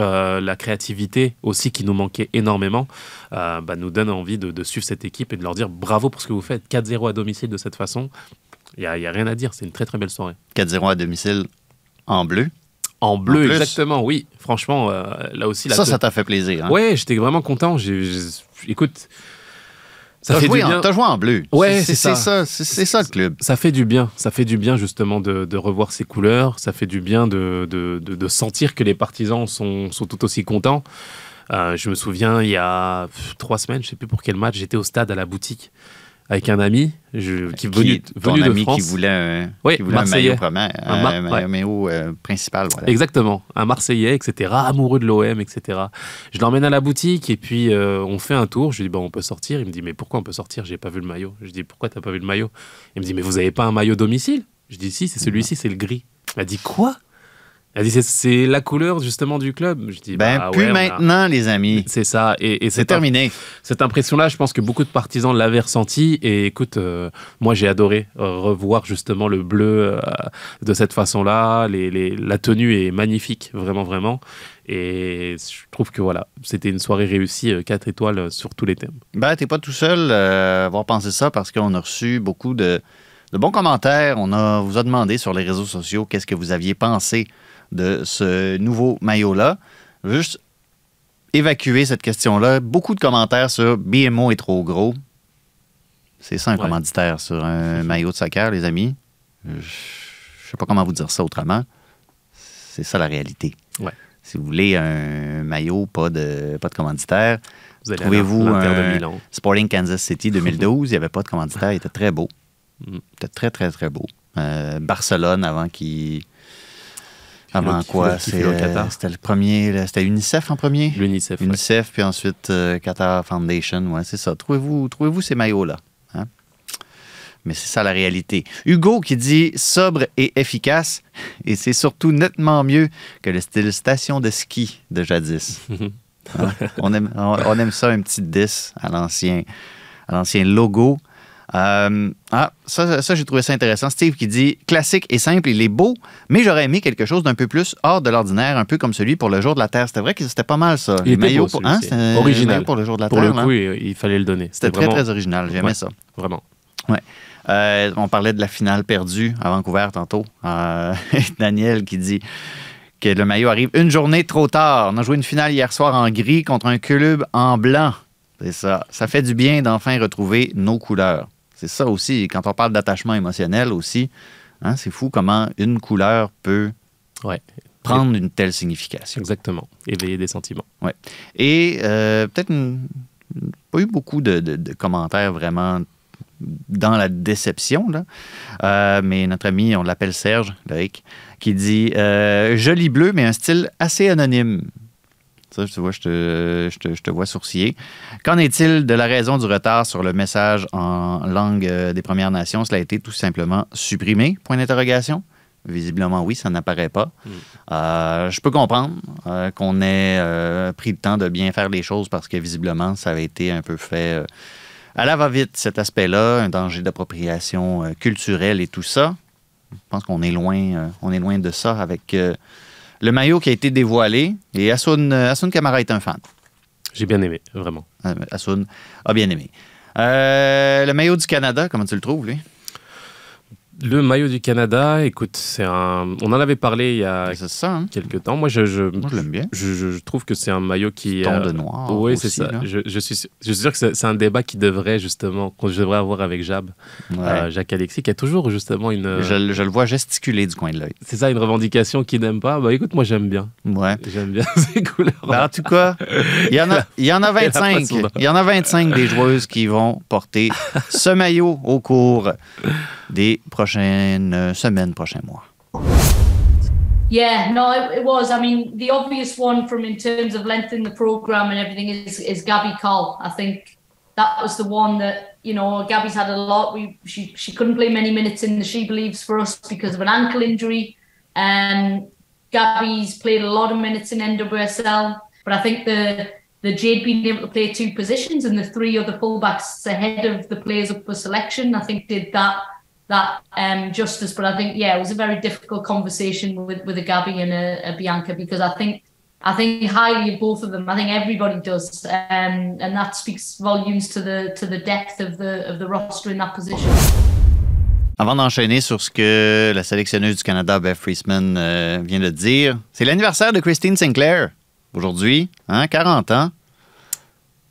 euh, la créativité aussi qui nous manquait énormément, euh, bah, nous donne envie de, suivre cette équipe et de leur dire bravo pour ce que vous faites. 4-0 à domicile de cette façon, il n'y a rien à dire. C'est une très, très belle soirée. 4-0 à domicile en bleu. En bleu, En plus. exactement, oui. Franchement, euh, là aussi. Ça, ça t'a fait plaisir. Hein? Ouais, j'étais vraiment content. Écoute, ça T'as fait joué, du en- bien. t'as joué en bleu. Ouais, c'est ça. C'est ça le club. Ça fait du bien. Ça fait du bien justement de, de revoir ces couleurs. Ça fait du bien de, de, de- de sentir que les partisans sont, sont tout aussi contents. Euh, je me souviens, il y a trois semaines, je sais plus pour quel match, j'étais au stade à la boutique. Avec un ami je, qui, Qui- venu, ton venu de France. qui voulait Oui, qui voulait un maillot, premier, Un Mar- un, ouais. maillot euh, principal. Voilà. Exactement, un Marseillais, etc., amoureux de l'OM, etc. Je l'emmène à la boutique et puis euh, on fait un tour. Je lui dis, bon, on peut sortir. Il me dit, mais pourquoi on peut sortir? J'ai pas vu le maillot. Je dis, pourquoi t'as pas vu le maillot? Il me dit, mais vous avez pas un maillot domicile? Je dis, si, c'est celui-ci, c'est le gris. Il m'a dit, quoi? A dit, C'est- la couleur justement du club. Je dis, Ben, bah, plus ouais, on a- maintenant, les amis. C'est ça. Et, et C'est terminé. cette impression-là, je pense que beaucoup de partisans l'avaient ressenti. Et écoute, euh, moi, j'ai adoré euh, revoir justement le bleu euh, de cette façon-là. Les, les- la tenue est magnifique, vraiment, vraiment. Et je trouve que voilà, c'était une soirée réussie, 4 étoiles euh, sur tous les thèmes. Ben, t'es pas tout seul euh, à avoir pensé ça parce qu'on a reçu beaucoup de, de bons commentaires. On a, vous a demandé sur les réseaux sociaux qu'est-ce que vous aviez pensé de ce nouveau maillot-là. Juste évacuer cette question-là. Beaucoup de commentaires sur BMO est trop gros. C'est ça un Ouais. commanditaire sur un maillot de soccer, les amis. Je sais pas comment vous dire ça autrement. C'est ça la réalité. Ouais. Si vous voulez un maillot, pas de, pas de commanditaire, Trouvez-vous de un. Sporting Kansas City 2012, il n'y avait pas de commanditaire, il était très beau. Mm. Il était très, très, très beau. Euh, Barcelone, avant qu'il... Avant Qui quoi? C'était le premier... C'était UNICEF en premier? L'UNICEF. ouais. UNICEF, puis ensuite euh, Qatar Foundation. Ouais, c'est ça. Trouvez-vous trouvez ces maillots-là. hein? Mais c'est ça la réalité. Hugo qui dit sobre et efficace, et c'est surtout nettement mieux que le style station de ski de jadis. Hein? on, aime, on, on aime ça, un petit 10 à l'ancien, à l'ancien logo. Euh, ah, ça, ça, j'ai trouvé ça intéressant. Steve qui dit classique et simple, il est beau, mais j'aurais aimé quelque chose d'un peu plus hors de l'ordinaire, un peu comme celui pour le jour de la Terre. C'était vrai que c'était pas mal ça. Il pour, hein, c'était un Original. maillot pour le jour de la Pour Terre. le là. coup, il, il fallait le donner. C'était très, très original. J'aimais Ouais. ça. Vraiment. Euh, on parlait de la finale perdue à Vancouver tantôt. Euh, Daniel qui dit que le maillot arrive une journée trop tard. On a joué une finale hier soir en gris contre un club en blanc. C'est ça. Ça fait du bien d'enfin retrouver nos couleurs. C'est ça aussi. Quand on parle d'attachement émotionnel aussi, hein, c'est fou comment une couleur peut Ouais. prendre une telle signification. Exactement. Éveiller des sentiments. Et euh, peut-être pas eu beaucoup de, de- de commentaires vraiment dans la déception, là. Euh, mais notre ami, on l'appelle Serge, Loïc, qui dit euh, Joli bleu, mais un style assez anonyme. Ça, tu vois, je te, je te- je te vois sourciller. Qu'en est-il de la raison du retard sur le message en langue euh, des Premières Nations? Cela a été tout simplement supprimé? Point d'interrogation. Visiblement, oui, ça n'apparaît pas. Euh, je peux comprendre euh, qu'on ait euh, pris le temps de bien faire les choses parce que visiblement, ça avait été un peu fait à la va-vite, cet aspect-là, un danger d'appropriation culturelle et tout ça. Je pense qu'on est loin, on est loin de ça avec le maillot qui a été dévoilé. Et Asun, euh, Asun Kamara est un fan. J'ai bien aimé, vraiment. Euh, Asun a bien aimé. Euh, le maillot du Canada, comment tu le trouves, lui? Le maillot du Canada, écoute, c'est un. On en avait parlé il y a ça, hein? quelques temps. Moi, je, je, Moi, je l'aime bien. je, trouve que c'est un maillot qui. Euh, de noir Oui, c'est ça. Je, suis, sûr- je suis sûr que c'est un débat qui devrait justement, qu'on devrait avoir avec Jab, Ouais. euh, Jacques Alexis, qui a toujours justement une. je, le- je le vois gesticuler du coin de l'œil. C'est ça, une revendication qu'il n'aime pas. Bah écoute, moi j'aime bien. Ouais. J'aime bien ces couleurs. Ben, en tout cas, il y en a, il y en a 25. façon dont- Il y en a 25 des joueuses qui vont porter ce maillot au cours des prochaines semaines, prochains mois. Yeah, no, it, it was. I mean, the obvious one from in terms of length in the program and everything is is Gabby Cole. I think that was the one that you know Gabby's had a lot. We she she couldn't play many minutes in the she believes for us because of an ankle injury. Um, Gabby's played a lot of minutes in NWSL, but I think the the Jade being able to play two positions and the three other fullbacks ahead of the players up for selection, I think did that that um, justice. But I think yeah, it was a very difficult conversation with with a Gabby and a, a Bianca because I think I think highly of both of them. I think everybody does, um, and that speaks volumes to the to the depth of the of the roster in that position. Avant d'enchaîner sur ce que la sélectionneuse du Canada, Beth Friesman, euh, vient de dire, c'est l'anniversaire de Christine Sinclair aujourd'hui, hein, 40 ans.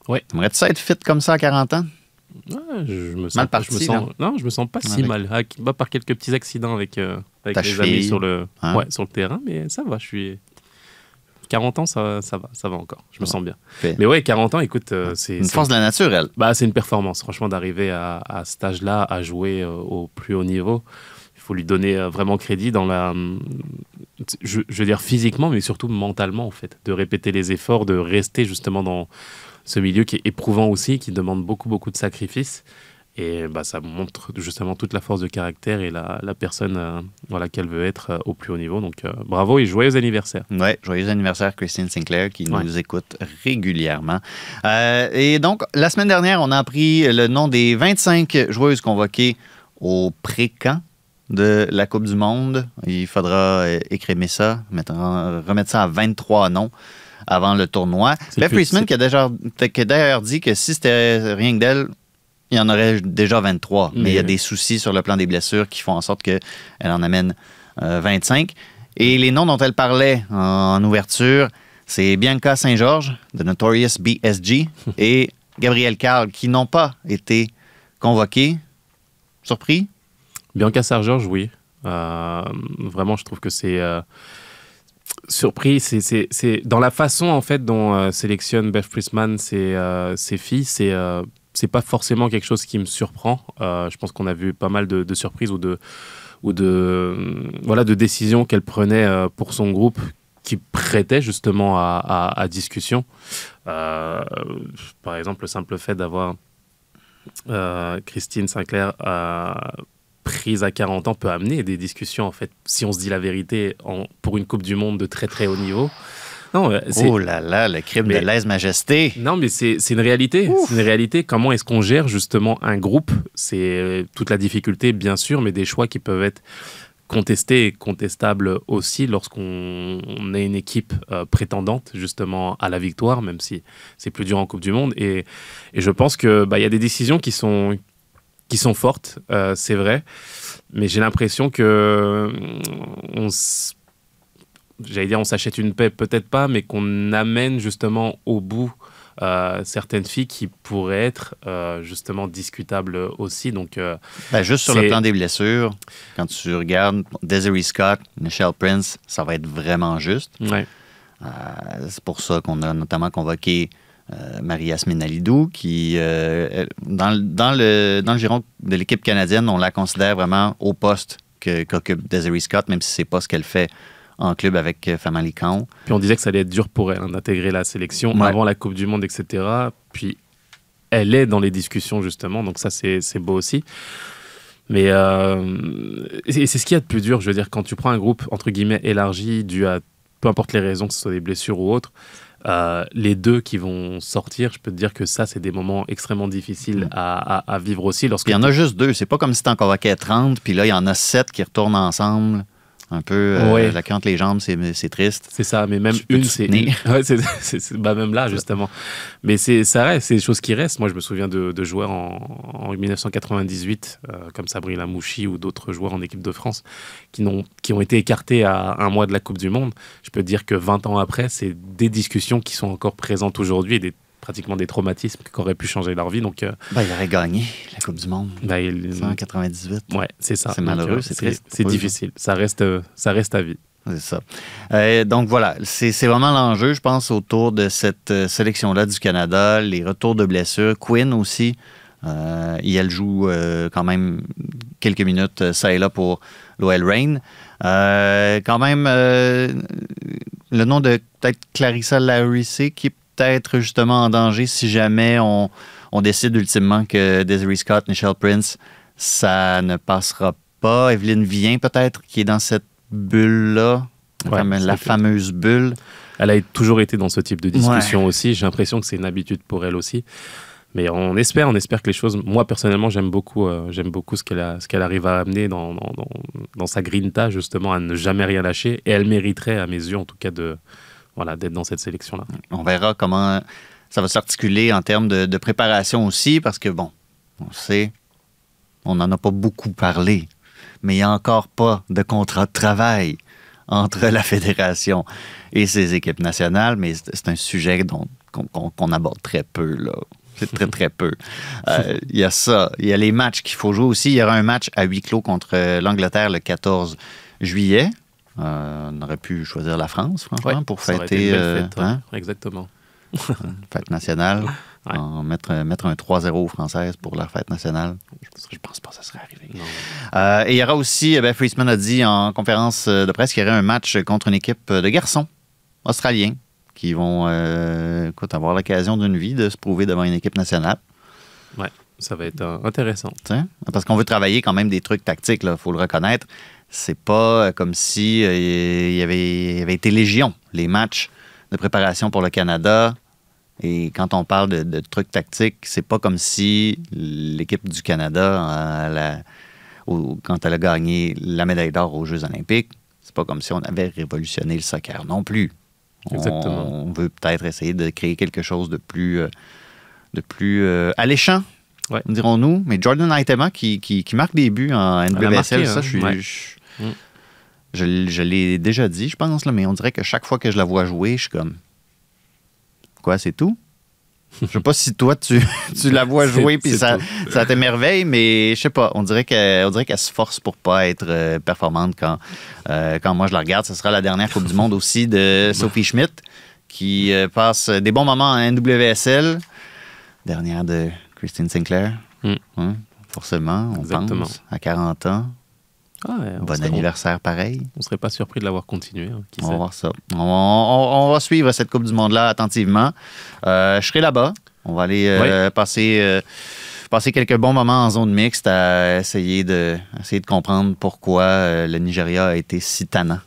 Ouais. Aimerais-tu ça être fit comme ça à 40 ans? Ouais, je me sens, Mal pas- je me parti, sens, non, je me sens pas si Avec- mal. Avec- bah, par quelques petits accidents avec, euh, avec les cheville, amis sur le, hein? ouais, sur le terrain, mais ça va, je suis 40 ans, ça, ça va, ça va encore. Je me sens bien. Fait. Mais ouais, 40 ans, écoute, euh, c'est Une force de la nature, elle. bah, c'est une performance, franchement, d'arriver à, à cet âge-là, à jouer euh, au plus haut niveau. Il faut lui donner vraiment crédit dans la. hum, Je, je veux dire physiquement, mais surtout mentalement, en fait. De répéter les efforts, de rester justement dans ce milieu qui est éprouvant aussi, qui demande beaucoup, beaucoup de sacrifices. Et bah, ça montre justement toute la force de caractère et la, la personne euh, voilà, qu'elle veut être euh, au plus haut niveau. Donc euh, bravo et joyeux anniversaire. Ouais, joyeux anniversaire Christine Sinclair qui Ouais. nous écoute régulièrement. Et donc, la semaine dernière, on a appris le nom des 25 joueuses convoquées au pré-camp de la Coupe du Monde. Il faudra écrémer ça, mettre remettre ça à 23 noms avant le tournoi. Beth Priestman qui a déjà- qui a d'ailleurs dit que si c'était rien que d'elle, il y en aurait déjà 23. Mais il y a Mais- des soucis sur le plan des blessures qui font en sorte qu'elle en amène euh, 25. Et les noms dont elle parlait en ouverture, c'est Bianca Saint-Georges, de Notorious BSG, et Gabriel Carl, qui n'ont pas été convoqués. Surpris? Bianca Sargeorge, oui. Euh, vraiment, je trouve que c'est euh, surpris. C'est, dans la façon en fait dont euh, sélectionne Beth Priestman ses, euh, ses filles. C'est euh, c'est pas forcément quelque chose qui me surprend. Je pense qu'on a vu pas mal de, surprises ou de ou de voilà de décisions qu'elle prenait pour son groupe qui prêtaient justement à, à- à discussion. Par exemple, le simple fait d'avoir Christine Sinclair prise à 40 ans peut amener des discussions, en fait, si on se dit la vérité, en- pour une Coupe du Monde de très très haut niveau. Non, euh, Oh là là, le crime Mais- de lèse-majesté. non, mais c'est une réalité. C'est une réalité. Comment est-ce qu'on gère justement un groupe? C'est euh, toute la difficulté, bien sûr, mais des choix qui peuvent être contestés et contestables aussi lorsqu'on on est une équipe euh, prétendante justement à la victoire, même si c'est plus dur en Coupe du Monde. Et, et je pense que bah, y a des décisions qui sont qui sont fortes, euh, c'est vrai, mais j'ai l'impression que euh, on j'allais dire on s'achète une paix, peut-être pas, mais qu'on amène justement au bout euh, certaines filles qui pourraient être euh, justement discutables aussi. Donc, euh, Ben, juste sur le plan des blessures, quand tu regardes Desiree Scott, Michelle Prince, ça va être vraiment juste. ouais. C'est pour ça qu'on a notamment convoqué euh, Marie-Yasmine Alidou, qui, euh, dans, le- dans le, dans le giron de l'équipe canadienne, on la considère vraiment au poste qu'occupe Desiree Scott, même si c'est pas ce qu'elle fait en club avec euh, Family Count. Puis on disait que ça allait être dur pour elle hein, d'intégrer la sélection Ouais. avant la Coupe du Monde, etc. Puis elle est dans les discussions justement, donc ça c'est beau aussi. Mais euh, et c'est ce qu'il y a de plus dur, je veux dire, quand tu prends un groupe entre guillemets élargi, dû à peu importe les raisons, que ce soit des blessures ou autres, euh, les deux qui vont sortir, je peux te dire que ça, c'est des moments extrêmement difficiles à, à- à vivre aussi. Lorsque il y en a juste deux. C'est pas comme si t'en convoquais 30, puis là, il y en a sept qui retournent ensemble. Un peu euh, Ouais. la quinte les jambes, c'est c'est triste. C'est ça, mais même une, c'est Ouais, c'est- bah, même là justement. Mais c'est ça reste, c'est des choses qui restent. Moi, je me souviens de, de joueurs en, en 1998, euh, comme Sabrina Mouchi ou d'autres joueurs en équipe de France, qui n'ont qui ont été écartés à un mois de la Coupe du Monde. Je peux te dire que 20 ans après, c'est des discussions qui sont encore présentes aujourd'hui et des pratiquement des traumatismes qui auraient pu changer leur vie. Donc, euh, Ben, il aurait gagné la Coupe du Monde. bah, il- 198. ouais, c'est ça. C'est malheureux, euh, c'est triste C'est difficile. Ça reste, euh, ça reste à vie. C'est ça. Euh, donc voilà, c'est vraiment l'enjeu, je pense, autour de cette sélection-là du Canada, les retours de blessures. Quinn aussi, euh, et elle joue euh, quand même quelques minutes, ça et là, pour l'OL Reign. Euh, quand même, le nom de peut-être Clarissa Larissé, qui peut-être justement en danger si jamais on, on décide ultimement que Desiree Scott, Michelle Prince, ça ne passera pas. Evelyne Vien, peut-être, qui est dans cette bulle-là, la Ouais, fameuse bulle. Elle a toujours été dans ce type de discussion aussi. J'ai l'impression que c'est une habitude pour elle aussi. Mais on espère, on espère que les choses. Moi personnellement, j'aime beaucoup, euh, j'aime beaucoup ce qu'elle a- ce qu'elle arrive à amener dans, dans, dans, dans sa grinta justement à ne jamais rien lâcher. Et elle mériterait, à mes yeux en tout cas, de voilà d'être dans cette sélection là. On verra comment ça va s'articuler en termes de, de préparation aussi, parce que, bon, on sait, on n'en a pas beaucoup parlé, mais il n'y a encore pas de contrat de travail entre la fédération et ses équipes nationales, mais c'est un sujet dont- qu'on qu'on- qu'on aborde très peu, là. C'est très, très peu. Euh, Il y a ça. Il y a les matchs qu'il faut jouer aussi. Il y aura un match à huis clos contre euh, l'Angleterre le 14 juillet. Euh, on aurait pu choisir la France, franchement, Ouais, pour fêter euh, fête, ouais. hein, Exactement. fête nationale. Ouais. En mettre, mettre un 3-0 aux Françaises pour leur fête nationale. Je pense pas que ça serait arrivé. Euh, et il y aura aussi, eh ben, Friesman a dit en conférence de presse qu'il y aurait un match contre une équipe de garçons australiens qui vont euh, écoute, avoir l'occasion d'une vie de se prouver devant une équipe nationale. Ouais, ça va être euh, intéressant. Tu sais, Parce qu'on veut travailler quand même des trucs tactiques, il faut le reconnaître. C'est pas euh, comme si euh, il y avait, été légion, les matchs de préparation pour le Canada. Et quand on parle de, de trucs tactiques, c'est pas comme si l'équipe du Canada, euh, la- au- quand elle a gagné la médaille d'or aux Jeux olympiques, c'est pas comme si on avait révolutionné le soccer non plus. Exactement. On veut peut-être essayer de créer quelque chose de plus, de plus euh, alléchant, Ouais. dirons-nous. Mais Jordan Aitema qui, qui, qui marque des buts en NWSL, marqué, ça, hein. je suis. Ouais. je- Mm. je l'ai déjà dit, je pense, là, mais on dirait que chaque fois que je la vois jouer, je suis comme. Quoi, c'est tout? Je sais pas si toi, tu, tu la vois C'est- jouer puis ça, tout. ça t'émerveille, mais je sais pas. On dirait qu'elle on dirait qu'elle se force pour pas être euh, performante quand, euh, quand moi je la regarde. Ce sera la dernière Coupe du Monde aussi de Sophie Schmidt qui euh, passe des bons moments en NWSL. Dernière de Christine Sinclair. Mm. Hein, forcément, on Exactement. pense. À 40 ans. Ah ouais, Bon serait- anniversaire pareil. On, on serait pas surpris de l'avoir continué. hein, qui On va voir ça. On, on- on va suivre cette Coupe du Monde-là attentivement. Euh, je serai là-bas. On va aller euh, passer, euh, passer quelques bons moments en zone mixte à essayer de, essayer de comprendre pourquoi le Nigeria a été si tannant.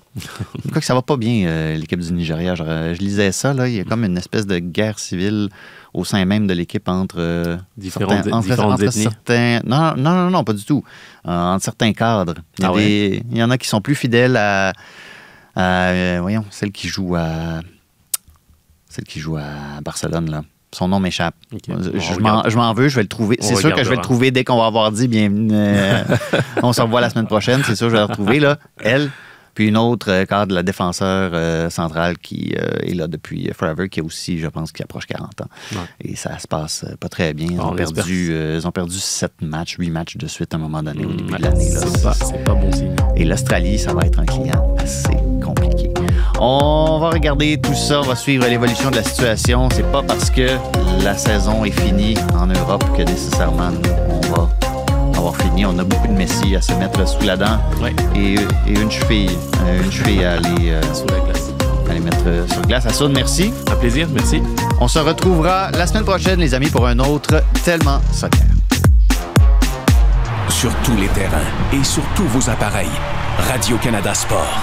Quoi que ça va pas bien, euh, l'équipe du Nigeria. Je, je lisais ça, là, il y a comme une espèce de guerre civile au sein même de l'équipe entre, euh, certains, entre, différentes entre certains... Non, non, non, non, pas du tout. Euh, entre certains cadres. Il y, Ah ouais? il y en a qui sont plus fidèles à, à, euh, voyons, celle qui joue à celle qui joue à Barcelone là. Son nom m'échappe. Je, m'en- veux, je vais le trouver. C'est sûr que je vais le trouver dès qu'on va avoir dit bienvenue. euh, on se revoit la semaine prochaine, c'est sûr, je vais la retrouver là. Elle. Puis une autre euh, cadre de la défenseur euh, centrale qui euh, est là depuis Forever, qui est aussi, je pense, qui approche 40 ans. Ouais. Et ça se passe euh, pas très bien. Ils, ont perdu, euh, ils ont perdu 7 matchs, 8 matchs de suite à un moment donné au début Ouais, de l'année. C'est pas, bon signe. Et l'Australie, ça va être un client assez compliqué. On va regarder tout ça, on va suivre l'évolution de la situation. C'est pas parce que la saison est finie en Europe que nécessairement on avoir fini. On a beaucoup de Messi à se mettre sous la dent Ouais. et, et une cheville, euh, une cheville à aller, euh, Sous la glace. à aller mettre euh, sur glace. Merci. Un plaisir, merci. On se retrouvera la semaine prochaine, les amis, pour un autre Tellement Soccer. Sur tous les terrains et sur tous vos appareils. Radio-Canada Sport.